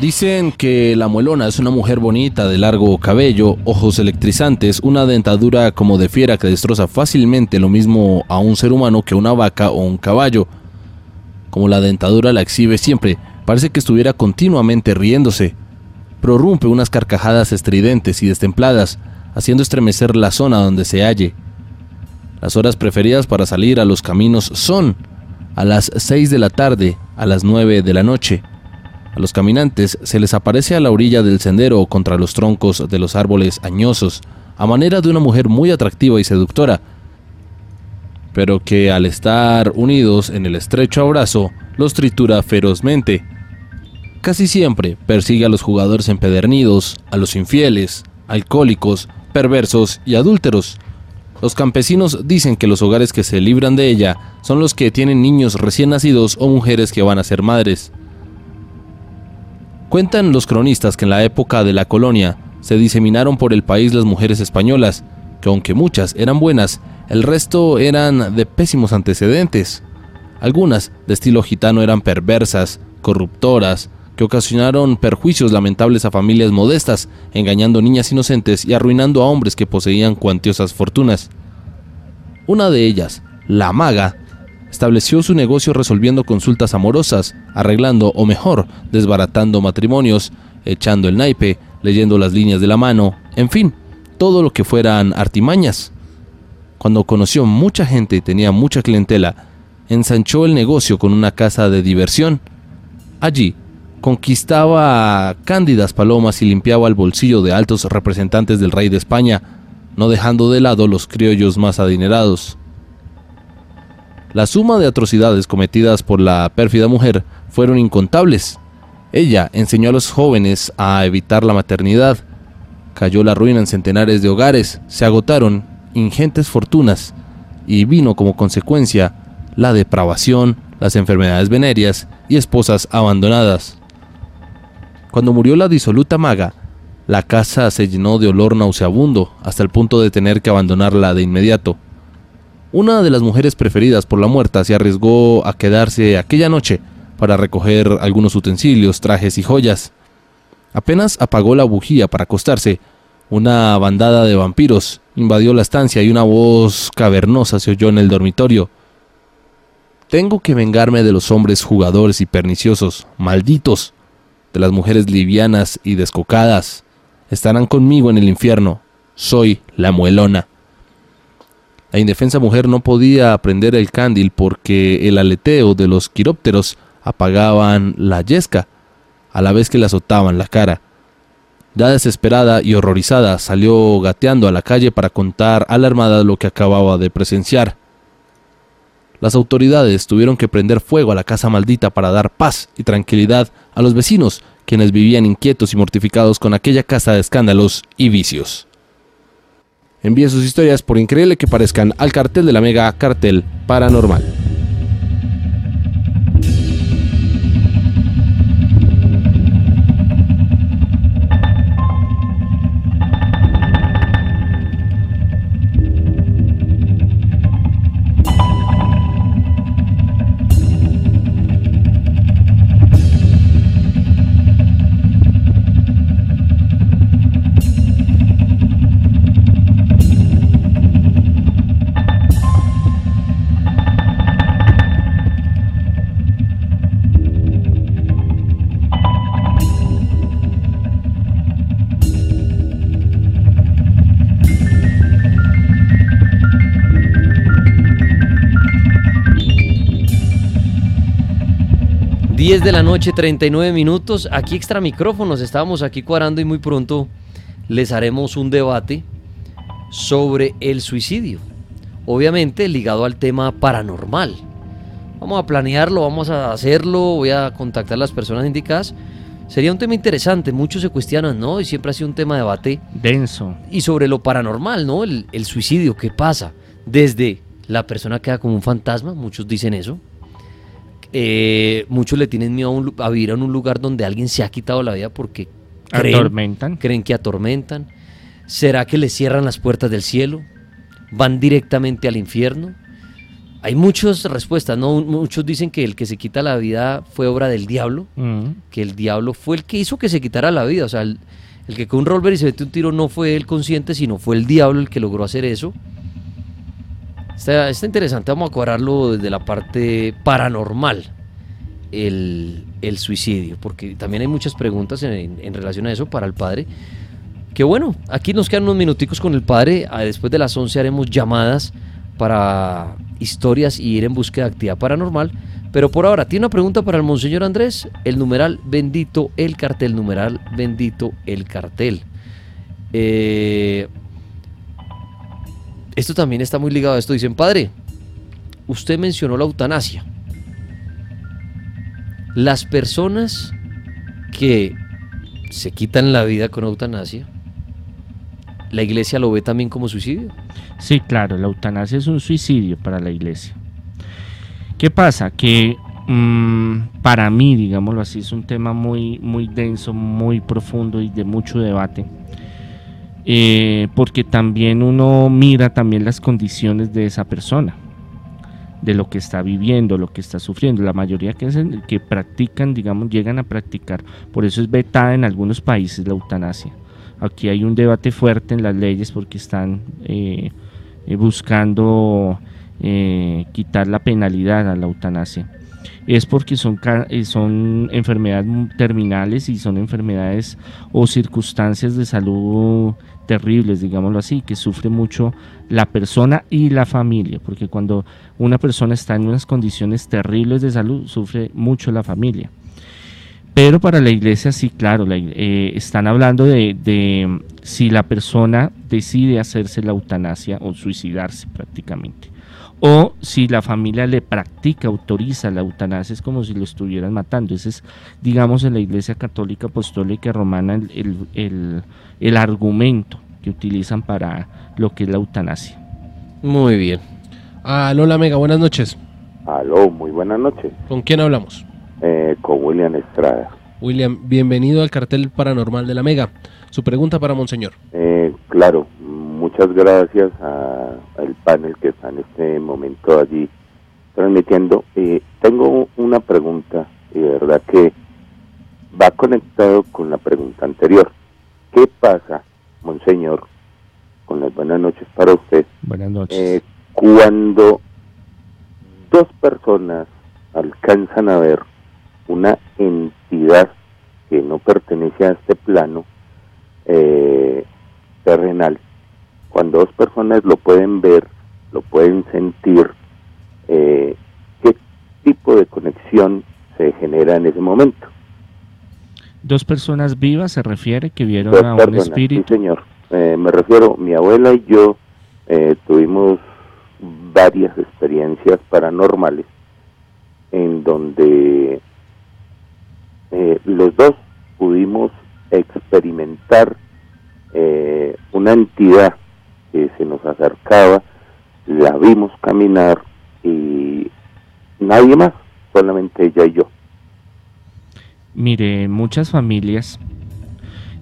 Dicen que la muelona es una mujer bonita de largo cabello, ojos electrizantes, una dentadura como de fiera que destroza fácilmente lo mismo a un ser humano que una vaca o un caballo. Como la dentadura la exhibe siempre, parece que estuviera continuamente riéndose. Prorrumpe unas carcajadas estridentes y destempladas, haciendo estremecer la zona donde se halle. Las horas preferidas para salir a los caminos son a las 6 de la tarde, a las 9 de la noche. A los caminantes se les aparece a la orilla del sendero contra los troncos de los árboles añosos, a manera de una mujer muy atractiva y seductora, pero que al estar unidos en el estrecho abrazo los tritura ferozmente. Casi siempre persigue a los jugadores empedernidos, a los infieles, alcohólicos, perversos y adúlteros. Los campesinos dicen que los hogares que se libran de ella son los que tienen niños recién nacidos o mujeres que van a ser madres. Cuentan los cronistas que en la época de la colonia se diseminaron por el país las mujeres españolas, que aunque muchas eran buenas, el resto eran de pésimos antecedentes. Algunas, de estilo gitano, eran perversas, corruptoras, que ocasionaron perjuicios lamentables a familias modestas, engañando niñas inocentes y arruinando a hombres que poseían cuantiosas fortunas. Una de ellas, la maga, estableció su negocio resolviendo consultas amorosas, arreglando o mejor, desbaratando matrimonios, echando el naipe, leyendo las líneas de la mano, en fin, todo lo que fueran artimañas. Cuando conoció mucha gente y tenía mucha clientela, ensanchó el negocio con una casa de diversión. Allí, conquistaba cándidas palomas y limpiaba el bolsillo de altos representantes del rey de España, no dejando de lado los criollos más adinerados. La suma de atrocidades cometidas por la pérfida mujer fueron incontables. Ella enseñó a los jóvenes a evitar la maternidad, cayó la ruina en centenares de hogares, se agotaron ingentes fortunas y vino como consecuencia la depravación, las enfermedades venéreas y esposas abandonadas. Cuando murió la disoluta maga, la casa se llenó de olor nauseabundo hasta el punto de tener que abandonarla de inmediato. Una de las mujeres preferidas por la muerta se arriesgó a quedarse aquella noche para recoger algunos utensilios, trajes y joyas. Apenas apagó la bujía para acostarse, una bandada de vampiros invadió la estancia y una voz cavernosa se oyó en el dormitorio. Tengo que vengarme de los hombres jugadores y perniciosos, malditos, de las mujeres livianas y descocadas. Estarán conmigo en el infierno. Soy la muelona. La indefensa mujer no podía prender el cándil porque el aleteo de los quirópteros apagaban la yesca, a la vez que le azotaban la cara. Ya desesperada y horrorizada, salió gateando a la calle para contar a la armada lo que acababa de presenciar. Las autoridades tuvieron que prender fuego a la casa maldita para dar paz y tranquilidad a los vecinos, quienes vivían inquietos y mortificados con aquella casa de escándalos y vicios. Envíe sus historias por increíble que parezcan al cartel de la Mega Cartel Paranormal. De la noche, 39 minutos. Aquí extra micrófonos, estábamos aquí cuadrando y muy pronto les haremos un debate sobre el suicidio. Obviamente ligado al tema paranormal. Vamos a planearlo, vamos a hacerlo, voy a contactar a las personas indicadas. Sería un tema interesante, muchos se cuestionan, ¿no? Y siempre ha sido un tema de debate. Denso. Y sobre lo paranormal, ¿no? El, el suicidio, ¿qué pasa? Desde la persona queda como un fantasma, muchos dicen eso, eh, muchos le tienen miedo a, un a vivir en un lugar donde alguien se ha quitado la vida porque creen, Atormentan. creen que atormentan. ¿Será que le cierran las puertas del cielo? ¿Van directamente al infierno? Hay muchas respuestas, ¿no? Muchos dicen que el que se quita la vida fue obra del diablo, Mm. que el diablo fue el que hizo que se quitara la vida. O sea, el, el que con un revólver y se mete un tiro no fue el consciente, sino fue el diablo el que logró hacer eso. Está, interesante, vamos a cuadrarlo desde la parte paranormal, el, suicidio, porque también hay muchas preguntas en, en relación a eso para el padre. Que bueno, aquí nos quedan unos minuticos con el padre, ah, después de las 11 haremos llamadas para historias y ir en búsqueda de actividad paranormal. Pero por ahora, tiene una pregunta para el Monseñor Andrés, el numeral bendito el cartel, numeral bendito el cartel. Eh, esto también está muy ligado a esto. Dicen, padre, usted mencionó la eutanasia. Las personas que se quitan la vida con eutanasia, ¿la iglesia lo ve también como suicidio? Sí, claro, la eutanasia es un suicidio para la iglesia. ¿Qué pasa? Que mm, para mí, digámoslo así, es un tema muy, muy denso, muy profundo y de mucho debate. Eh, porque también uno mira también las condiciones de esa persona, de lo que está viviendo, lo que está sufriendo. La mayoría que, hacen- que practican, digamos, llegan a practicar. Por eso es vetada en algunos países la eutanasia. Aquí hay un debate fuerte en las leyes porque están eh, eh, buscando eh, quitar la penalidad a la eutanasia. Es porque son, eh, son enfermedades terminales y son enfermedades o circunstancias de salud terribles, digámoslo así, que sufre mucho la persona y la familia, porque cuando una persona está en unas condiciones terribles de salud, sufre mucho la familia. Pero para la iglesia sí, claro, la eh, están hablando de, de, mm, si la persona decide hacerse la eutanasia o suicidarse prácticamente. O si la familia le practica, autoriza la eutanasia, es como si lo estuvieran matando. Ese es, digamos, en la iglesia católica apostólica romana el, el- el- el argumento que utilizan para lo que es la eutanasia. Muy bien. Aló, la Mega, buenas noches. Aló, muy buenas noches. ¿Con quién hablamos? Eh, con William Estrada. William, bienvenido al cartel paranormal de la Mega. Su pregunta para Monseñor. Eh, claro, muchas gracias a- al panel que está en este momento allí transmitiendo. Eh, tengo una pregunta y de verdad que va conectado con la pregunta anterior. ¿Qué pasa, Monseñor, con las buenas noches para usted, Buenas noches. eh, cuando dos personas alcanzan a ver una entidad que no pertenece a este plano eh, terrenal, cuando dos personas lo pueden ver, lo pueden sentir, eh, ¿qué tipo de conexión se genera en ese momento? Dos personas vivas se refiere que vieron a un espíritu. Sí, señor. Eh, me refiero, mi abuela y yo eh, tuvimos varias experiencias paranormales en donde eh, los dos pudimos experimentar eh, una entidad que se nos acercaba, la vimos caminar y nadie más, solamente ella y yo. Mire, muchas familias,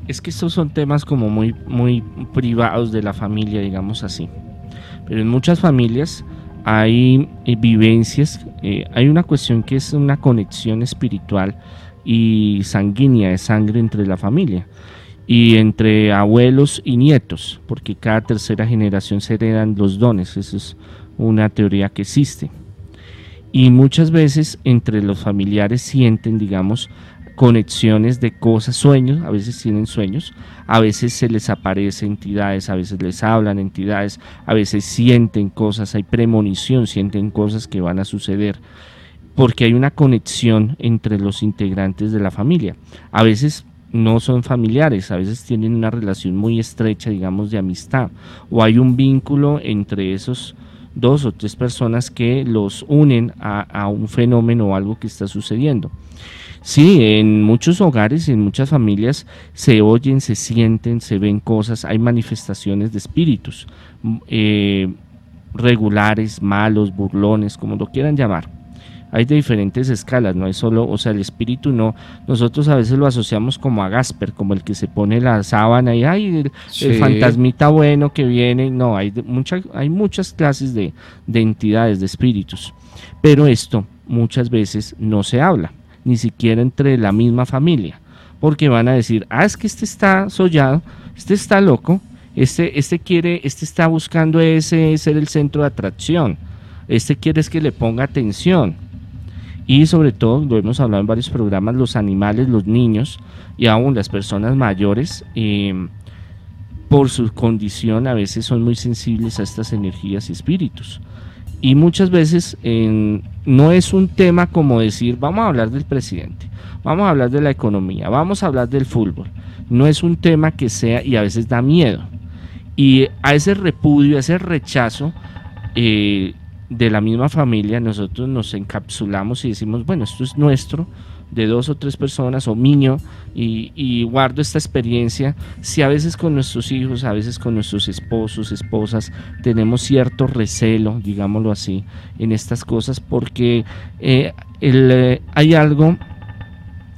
es que estos son temas como muy, muy privados de la familia, digamos así. Pero en muchas familias hay eh, vivencias, eh, hay una cuestión que es una conexión espiritual y sanguínea de sangre entre la familia y entre abuelos y nietos, porque cada tercera generación se heredan los dones, esa es una teoría que existe. Y muchas veces entre los familiares sienten, digamos, conexiones de cosas, sueños, a veces tienen sueños, a veces se les aparecen entidades, a veces les hablan entidades, a veces sienten cosas, hay premonición, sienten cosas que van a suceder, porque hay una conexión entre los integrantes de la familia. A veces no son familiares, a veces tienen una relación muy estrecha, digamos, de amistad, o hay un vínculo entre esos dos o tres personas que los unen a, un fenómeno o algo que está sucediendo. Sí, en muchos hogares en muchas familias se oyen, se sienten, se ven cosas, hay manifestaciones de espíritus eh, regulares, malos, burlones, como lo quieran llamar. Hay de diferentes escalas, no es solo, o sea, el espíritu no, nosotros a veces lo asociamos como a Gasper, como el que se pone la sábana y hay el, fantasmita bueno que viene, no, hay, hay muchas clases de, de entidades, de espíritus, pero esto muchas veces no se habla ni siquiera entre la misma familia, porque van a decir, ah, es que este está sollado, este está loco, este, este quiere, este está buscando ese ser el centro de atracción, este quiere es que le ponga atención. Y sobre todo, lo hemos hablado en varios programas, los animales, los niños y aún las personas mayores, em, por su condición a veces son muy sensibles a estas energías y espíritus. Y muchas veces no es un tema como decir, vamos a hablar del presidente, vamos a hablar de la economía, vamos a hablar del fútbol. No es un tema que sea, y a veces da miedo. Y a ese repudio, a ese rechazo eh, de la misma familia, nosotros nos encapsulamos y decimos, bueno, esto es nuestro, de dos o tres personas o niño y, guardo esta experiencia, si a veces con nuestros hijos, a veces con nuestros esposos, esposas, tenemos cierto recelo, digámoslo así, en estas cosas, porque eh, eh, hay algo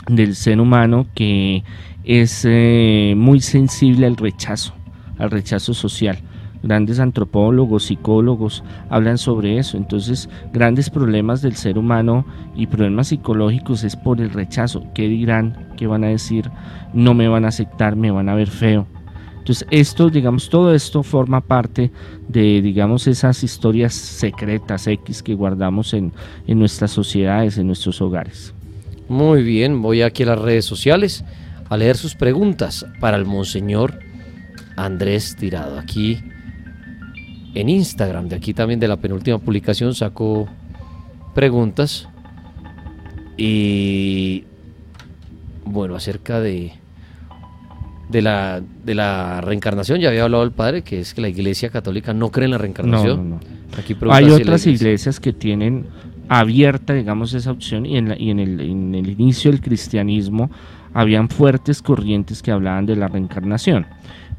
del ser humano que es eh, muy sensible al rechazo, al rechazo social grandes antropólogos, psicólogos hablan sobre eso. Entonces, grandes problemas del ser humano y problemas psicológicos es por el rechazo. ¿Qué dirán? ¿Qué van a decir? No me van a aceptar, me van a ver feo. Entonces, esto, digamos, todo esto forma parte de, digamos, esas historias secretas X que guardamos en, en nuestras sociedades, en nuestros hogares. Muy bien, voy aquí a las redes sociales a leer sus preguntas para el Monseñor Andrés Tirado. Aquí en Instagram. De aquí también de la penúltima publicación sacó preguntas. Y bueno, acerca de, de, la, de la reencarnación, ya había hablado el padre, que es que la iglesia católica no cree en la reencarnación. Aquí Hay otras iglesias que tienen abierta, digamos, esa opción y en, y en, el, en el inicio del cristianismo habían fuertes corrientes que hablaban de la reencarnación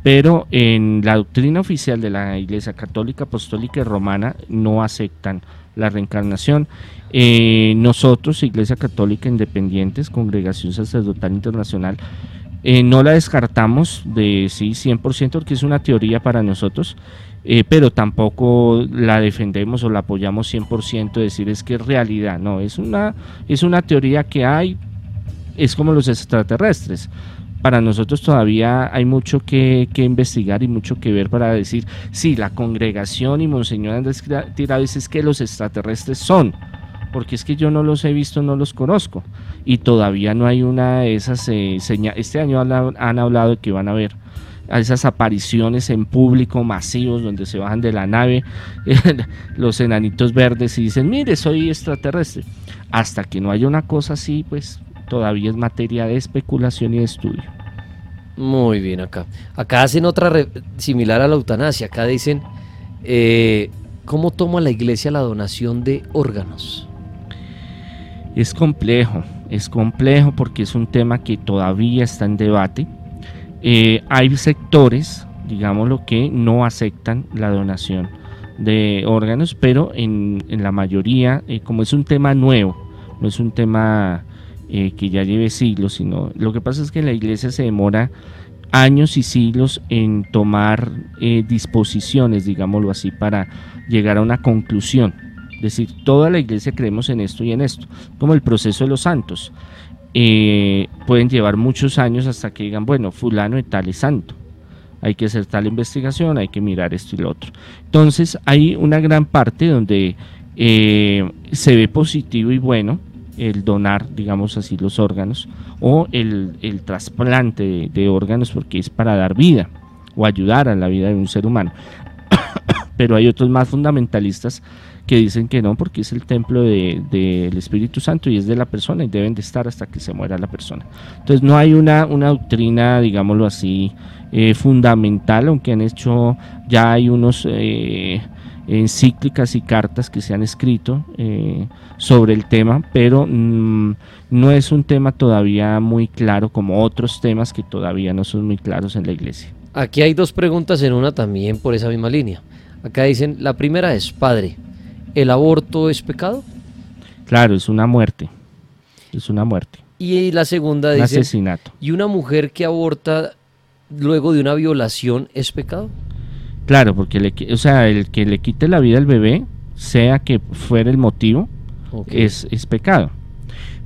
pero en la doctrina oficial de la Iglesia Católica, Apostólica y Romana no aceptan la reencarnación. Eh, nosotros, Iglesia Católica Independientes, Congregación Sacerdotal Internacional, eh, no la descartamos de sí 100% porque es una teoría para nosotros, eh, pero tampoco la defendemos o la apoyamos 100%, decir es que es realidad, no, es una, es una teoría que hay, es como los extraterrestres para nosotros todavía hay mucho que, investigar y mucho que ver para decir, sí, la congregación y Monseñor Andrés Tirado dice que los extraterrestres son, porque es que yo no los he visto, no los conozco, y todavía no hay una de esas eh, señales, este año han, han hablado de que van a haber a esas apariciones en público masivos donde se bajan de la nave los enanitos verdes y dicen, mire, soy extraterrestre. Hasta que no haya una cosa así, pues todavía es materia de especulación y de estudio. Muy bien acá. Acá hacen otra similar a la eutanasia. Acá dicen, eh, ¿cómo toma la iglesia la donación de órganos? Es complejo, es complejo porque es un tema que todavía está en debate eh, hay sectores, digámoslo, que no aceptan la donación de órganos, pero en, la mayoría, eh, como es un tema nuevo, no es un tema eh, que ya lleve siglos, sino lo que pasa es que la iglesia se demora años y siglos en tomar disposiciones, digámoslo así, para llegar a una conclusión. Es decir, toda la iglesia creemos en esto y en esto, como el proceso de los santos. Eh, pueden llevar muchos años hasta que digan, bueno, fulano de tal es santo. Hay que hacer tal investigación, hay que mirar esto y lo otro. Entonces hay una gran parte donde eh, se ve positivo y bueno el donar, digamos así, los órganos o el, trasplante de, órganos porque es para dar vida o ayudar a la vida de un ser humano. Pero hay otros más fundamentalistas que dicen que no porque es el templo del de, Espíritu Santo y es de la persona y deben de estar hasta que se muera la persona. Entonces no hay una, una doctrina, digámoslo así, eh, fundamental, aunque han hecho, ya hay unos eh, encíclicas y cartas que se han escrito eh, sobre el tema, pero mm, no es un tema todavía muy claro como otros temas que todavía no son muy claros en la iglesia. Aquí hay dos preguntas en una también por esa misma línea. Acá dicen, la primera es, padre, ¿el aborto es pecado? Claro, es una muerte. Es una muerte. Y la segunda dice... asesinato. ¿Y una mujer que aborta luego de una violación es pecado? Claro, porque le, o sea, el que le quite la vida al bebé, sea que fuera el motivo, es, es pecado.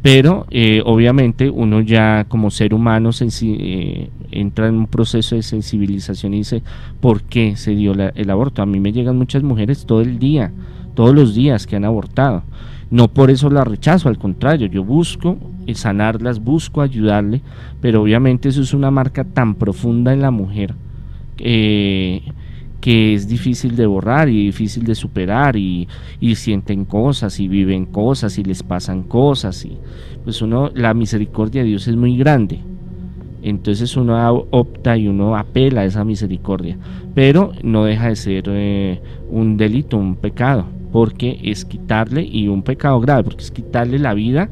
Pero eh, obviamente uno ya como ser humano eh, entra en un proceso de sensibilización y dice, ¿por qué se dio el aborto? A mí me llegan muchas mujeres todo el día todos los días que han abortado. No por eso la rechazo, al contrario, yo busco sanarlas, busco ayudarle, pero obviamente eso es una marca tan profunda en la mujer eh, que es difícil de borrar y difícil de superar y, y, sienten cosas y viven cosas y les pasan cosas y pues uno, la misericordia de Dios es muy grande. Entonces uno opta y uno apela a esa misericordia, pero no deja de ser eh, un delito, un pecado porque es quitarle, y un pecado grave, porque es quitarle la vida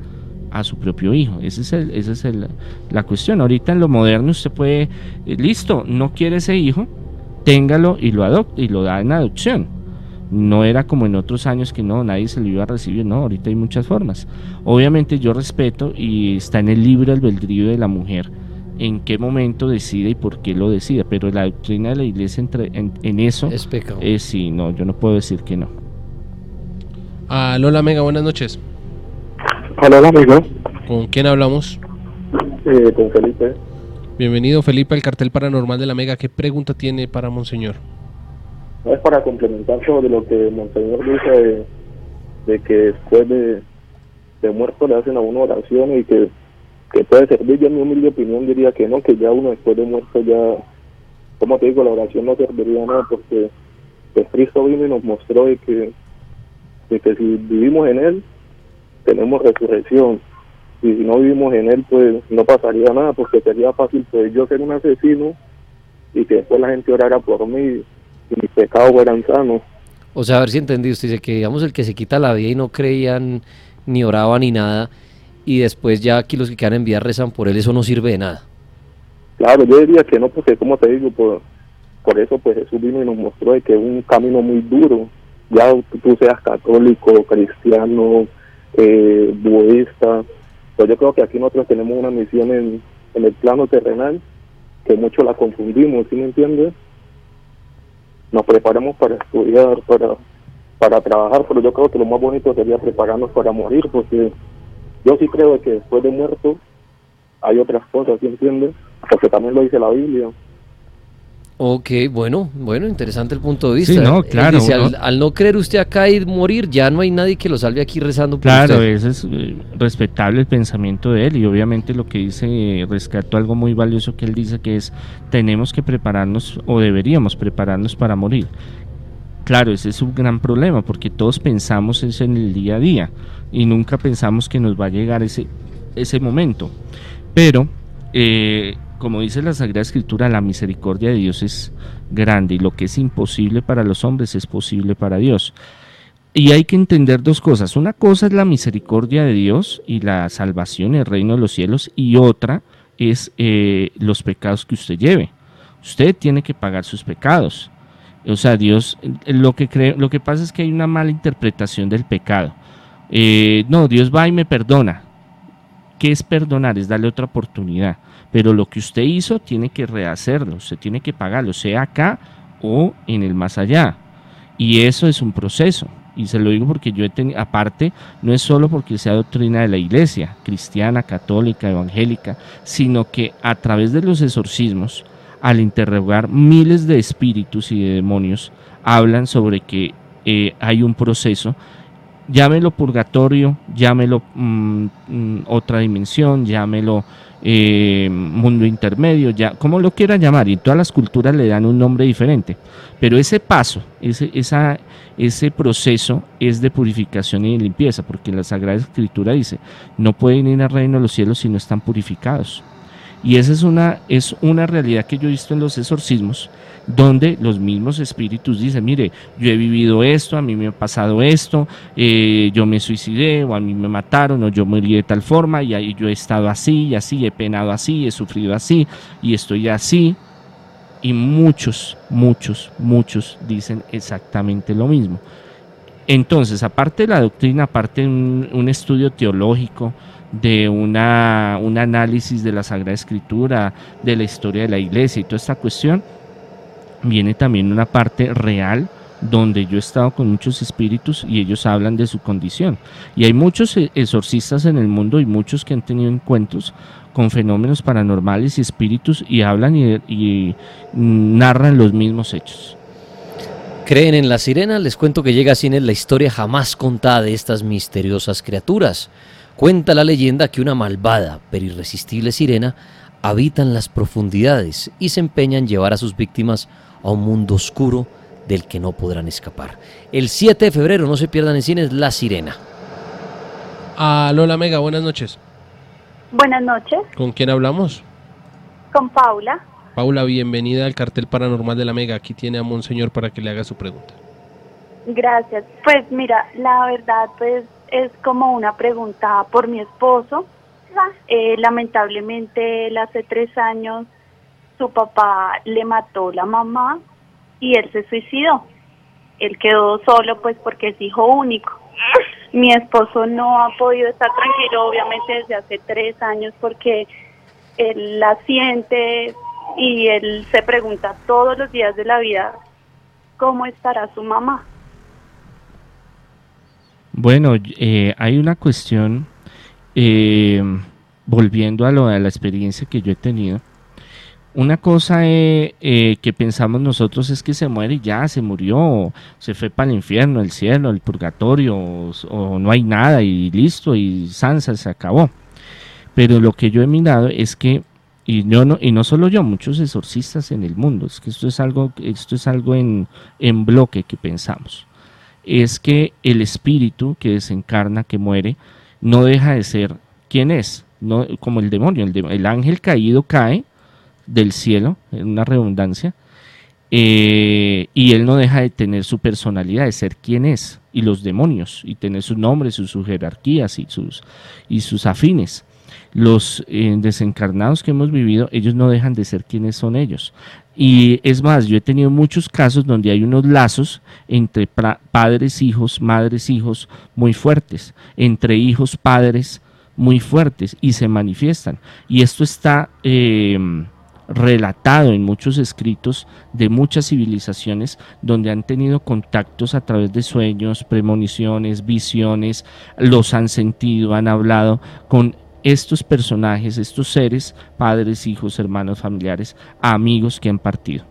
a su propio hijo. Esa es, el, esa es el, la cuestión. Ahorita en lo moderno usted puede, eh, listo, no quiere ese hijo, téngalo y lo adopte y lo da en adopción. No era como en otros años que no, nadie se lo iba a recibir, no, ahorita hay muchas formas. Obviamente yo respeto y está en el libre albedrío de la mujer en qué momento decide y por qué lo decide, pero la doctrina de la iglesia entre, en, eso es pecado. Es, sí, no, yo no puedo decir que no. Ah, Lola Mega, buenas noches. Hola, amigo. ¿Con quién hablamos? Eh, con Felipe. Bienvenido, Felipe, al cartel paranormal de la Mega. ¿Qué pregunta tiene para Monseñor? Es para complementar sobre lo que Monseñor dice de, que después de, muerto le hacen a uno oración y que, puede servir. Yo, en mi humilde opinión, diría que no, que ya uno después de muerto ya, como te digo, la oración no serviría nada porque pues, Cristo vino y nos mostró de que de que si vivimos en Él, tenemos resurrección. Y si no vivimos en Él, pues no pasaría nada, porque sería fácil pues yo ser un asesino y que después la gente orara por mí y mis pecados fueran sanos. O sea, a ver si entendí, usted dice que digamos el que se quita la vida y no creían ni oraban ni nada, y después ya aquí los que quedan en vida rezan por él, eso no sirve de nada. Claro, yo diría que no, porque como te digo, por, por eso pues Jesús vino y nos mostró que es un camino muy duro, ya tú seas católico, cristiano, eh, budista, pues yo creo que aquí nosotros tenemos una misión en, en el plano terrenal que mucho la confundimos, ¿sí me entiendes? Nos preparamos para estudiar, para, para trabajar, pero yo creo que lo más bonito sería prepararnos para morir, porque yo sí creo que después de muerto hay otras cosas, ¿sí entiendes? porque también lo dice la Biblia. Ok, bueno, bueno, interesante el punto de vista. Sí, no, Él claro, dice, al, al no creer usted acá y morir, ya no hay nadie que lo salve aquí rezando por Claro, usted. ese es eh, respetable el pensamiento de él y obviamente lo que dice, eh, rescató algo muy valioso que él dice que es tenemos que prepararnos o deberíamos prepararnos para morir. Claro, ese es un gran problema porque todos pensamos es en el día a día y nunca pensamos que nos va a llegar ese, ese momento. Pero, eh, como dice la Sagrada Escritura, la misericordia de Dios es grande y lo que es imposible para los hombres es posible para Dios. Y hay que entender dos cosas. Una cosa es la misericordia de Dios y la salvación, el reino de los cielos, y otra es eh, los pecados que usted lleve. Usted tiene que pagar sus pecados. O sea, Dios, lo que, lo que pasa es que hay una mala interpretación del pecado. Eh, no, Dios va y me perdona. ¿Qué es perdonar? Es darle otra oportunidad. Pero lo que usted hizo tiene que rehacerlo, usted tiene que pagarlo, sea acá o en el más allá. Y eso es un proceso. Y se lo digo porque yo he tenido, aparte, no es solo porque sea doctrina de la iglesia, cristiana, católica, evangélica, sino que a través de los exorcismos, al interrogar miles de espíritus y de demonios, hablan sobre que eh, hay un proceso, llámelo purgatorio, llámelo mm, mm, otra dimensión, llámelo eh, mundo intermedio, ya, como lo quiera llamar, y todas las culturas le dan un nombre diferente. Pero ese paso, ese, esa, ese proceso es de purificación y de limpieza, porque la Sagrada Escritura dice, no pueden ir al reino de los cielos si no están purificados. Y esa es una, es una realidad que yo he visto en los exorcismos, donde los mismos espíritus dicen, mire, yo he vivido esto, a mí me ha pasado esto, eh, yo me suicidé, o a mí me mataron, o yo morí de tal forma, y ahí yo he estado así, y así, he penado así, he sufrido así, y estoy así. Y muchos, muchos, muchos dicen exactamente lo mismo. Entonces, aparte de la doctrina, aparte de un, un estudio teológico, de una, un análisis de la Sagrada Escritura, de la historia de la iglesia y toda esta cuestión, viene también una parte real donde yo he estado con muchos espíritus y ellos hablan de su condición. Y hay muchos e- exorcistas en el mundo y muchos que han tenido encuentros con fenómenos paranormales y espíritus y hablan y, narran los mismos hechos. ¿Creen en la sirena? Les cuento que llega a cines la historia jamás contada de estas misteriosas criaturas. Cuenta la leyenda que una malvada pero irresistible sirena habita en las profundidades y se empeña en llevar a sus víctimas un mundo oscuro del que no podrán escapar. El 7 de febrero, no se pierdan en cines, La Sirena. Ah, Lola Mega, buenas noches. Buenas noches, ¿Con quién hablamos? con Paula. Paula, bienvenida al cartel paranormal de la Mega. Aquí tiene a Monseñor para que le haga su pregunta. Gracias. Pues mira, la verdad pues es como una pregunta por mi esposo. Eh, lamentablemente él hace tres años su papá le mató la mamá y él se suicidó. Él quedó solo pues porque es hijo único. Mi esposo no ha podido estar tranquilo obviamente desde hace tres años porque él la siente y él se pregunta todos los días de la vida cómo estará su mamá. Bueno, eh, hay una cuestión, eh, volviendo a lo de la experiencia que yo he tenido. Una cosa eh, eh, que pensamos nosotros es que se muere y ya, se murió, se fue para el infierno, el cielo, el purgatorio, o, no hay nada y listo, y Sansa se acabó. Pero lo que yo he mirado es que, y, yo no, y no solo yo, muchos exorcistas en el mundo, es que esto es algo, esto es algo en, en bloque que pensamos es que el espíritu que desencarna, que muere, no deja de ser quien es, no, como el demonio. El, de- el ángel caído cae del cielo, una redundancia, eh, y él no deja de tener su personalidad, de ser quien es, y los demonios, y tener sus nombres, sus, jerarquías y sus, y sus afines. Los eh, desencarnados que hemos vivido, ellos no dejan de ser quienes son ellos. Y es más, yo he tenido muchos casos donde hay unos lazos entre padres, hijos, madres, hijos muy fuertes, entre hijos, padres muy fuertes y se manifiestan. Y esto está eh, relatado en muchos escritos de muchas civilizaciones donde han tenido contactos a través de sueños, premoniciones, visiones, los han sentido, han hablado con estos personajes, estos seres, padres, hijos, hermanos, familiares, amigos que han partido.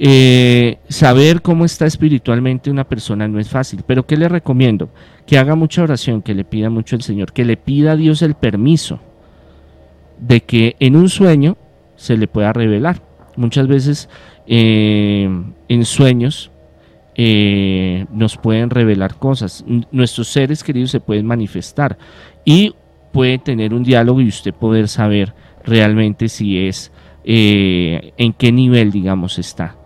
Eh, saber cómo está espiritualmente una persona no es fácil, pero ¿qué le recomiendo? Que haga mucha oración, que le pida mucho al Señor, que le pida a Dios el permiso de que en un sueño se le pueda revelar. Muchas veces eh, en sueños eh, nos pueden revelar cosas. Nuestros seres queridos se pueden manifestar y puede tener un diálogo y usted poder saber realmente si es, en qué nivel, digamos, está.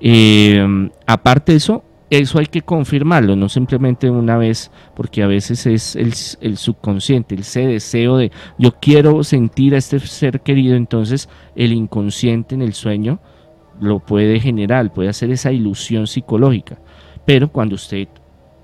Eh, aparte de eso, eso hay que confirmarlo, no simplemente una vez, porque a veces es el, subconsciente, ese deseo de yo quiero sentir a este ser querido, entonces el inconsciente en el sueño lo puede generar, puede hacer esa ilusión psicológica. Pero cuando usted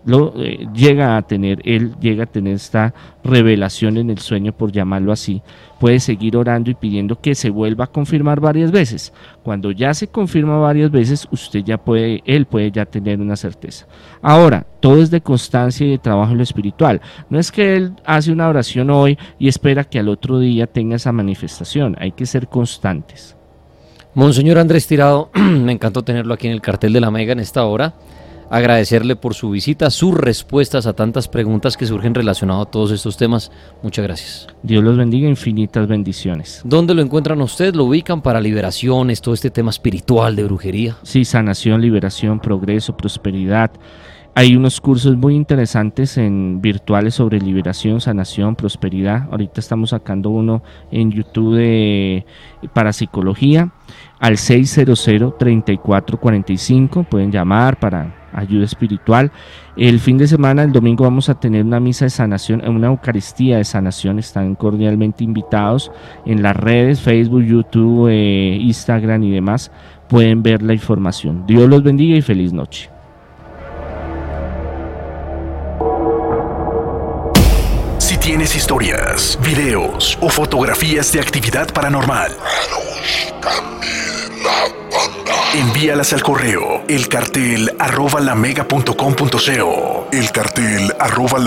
lo eh, llega a tener, él llega a tener esta revelación en el sueño, por llamarlo así, puede seguir orando y pidiendo que se vuelva a confirmar varias veces. Cuando ya se confirma varias veces, usted ya puede, él puede ya tener una certeza. Ahora, todo es de constancia y de trabajo en lo espiritual. No es que él hace una oración hoy y espera que al otro día tenga esa manifestación. Hay que ser constantes. Monseñor Andrés Tirado, me encantó tenerlo aquí en el cartel de la Mega en esta hora agradecerle por su visita, sus respuestas a tantas preguntas que surgen relacionadas a todos estos temas. Muchas gracias. Dios los bendiga, infinitas bendiciones. ¿Dónde lo encuentran ustedes? ¿Lo ubican para liberaciones, todo este tema espiritual de brujería? Sí, sanación, liberación, progreso, prosperidad. Hay unos cursos muy interesantes en virtuales sobre liberación, sanación, prosperidad. Ahorita estamos sacando uno en YouTube de parapsicología al 600-3445. Pueden llamar para ayuda espiritual. El fin de semana, el domingo, vamos a tener una misa de sanación, una Eucaristía de sanación. Están cordialmente invitados en las redes, Facebook, YouTube, eh, Instagram y demás. Pueden ver la información. Dios los bendiga y feliz noche. Tienes historias, videos o fotografías de actividad paranormal, Envíalas al correo elcartel arroba lamega.com.co. El cartel arroba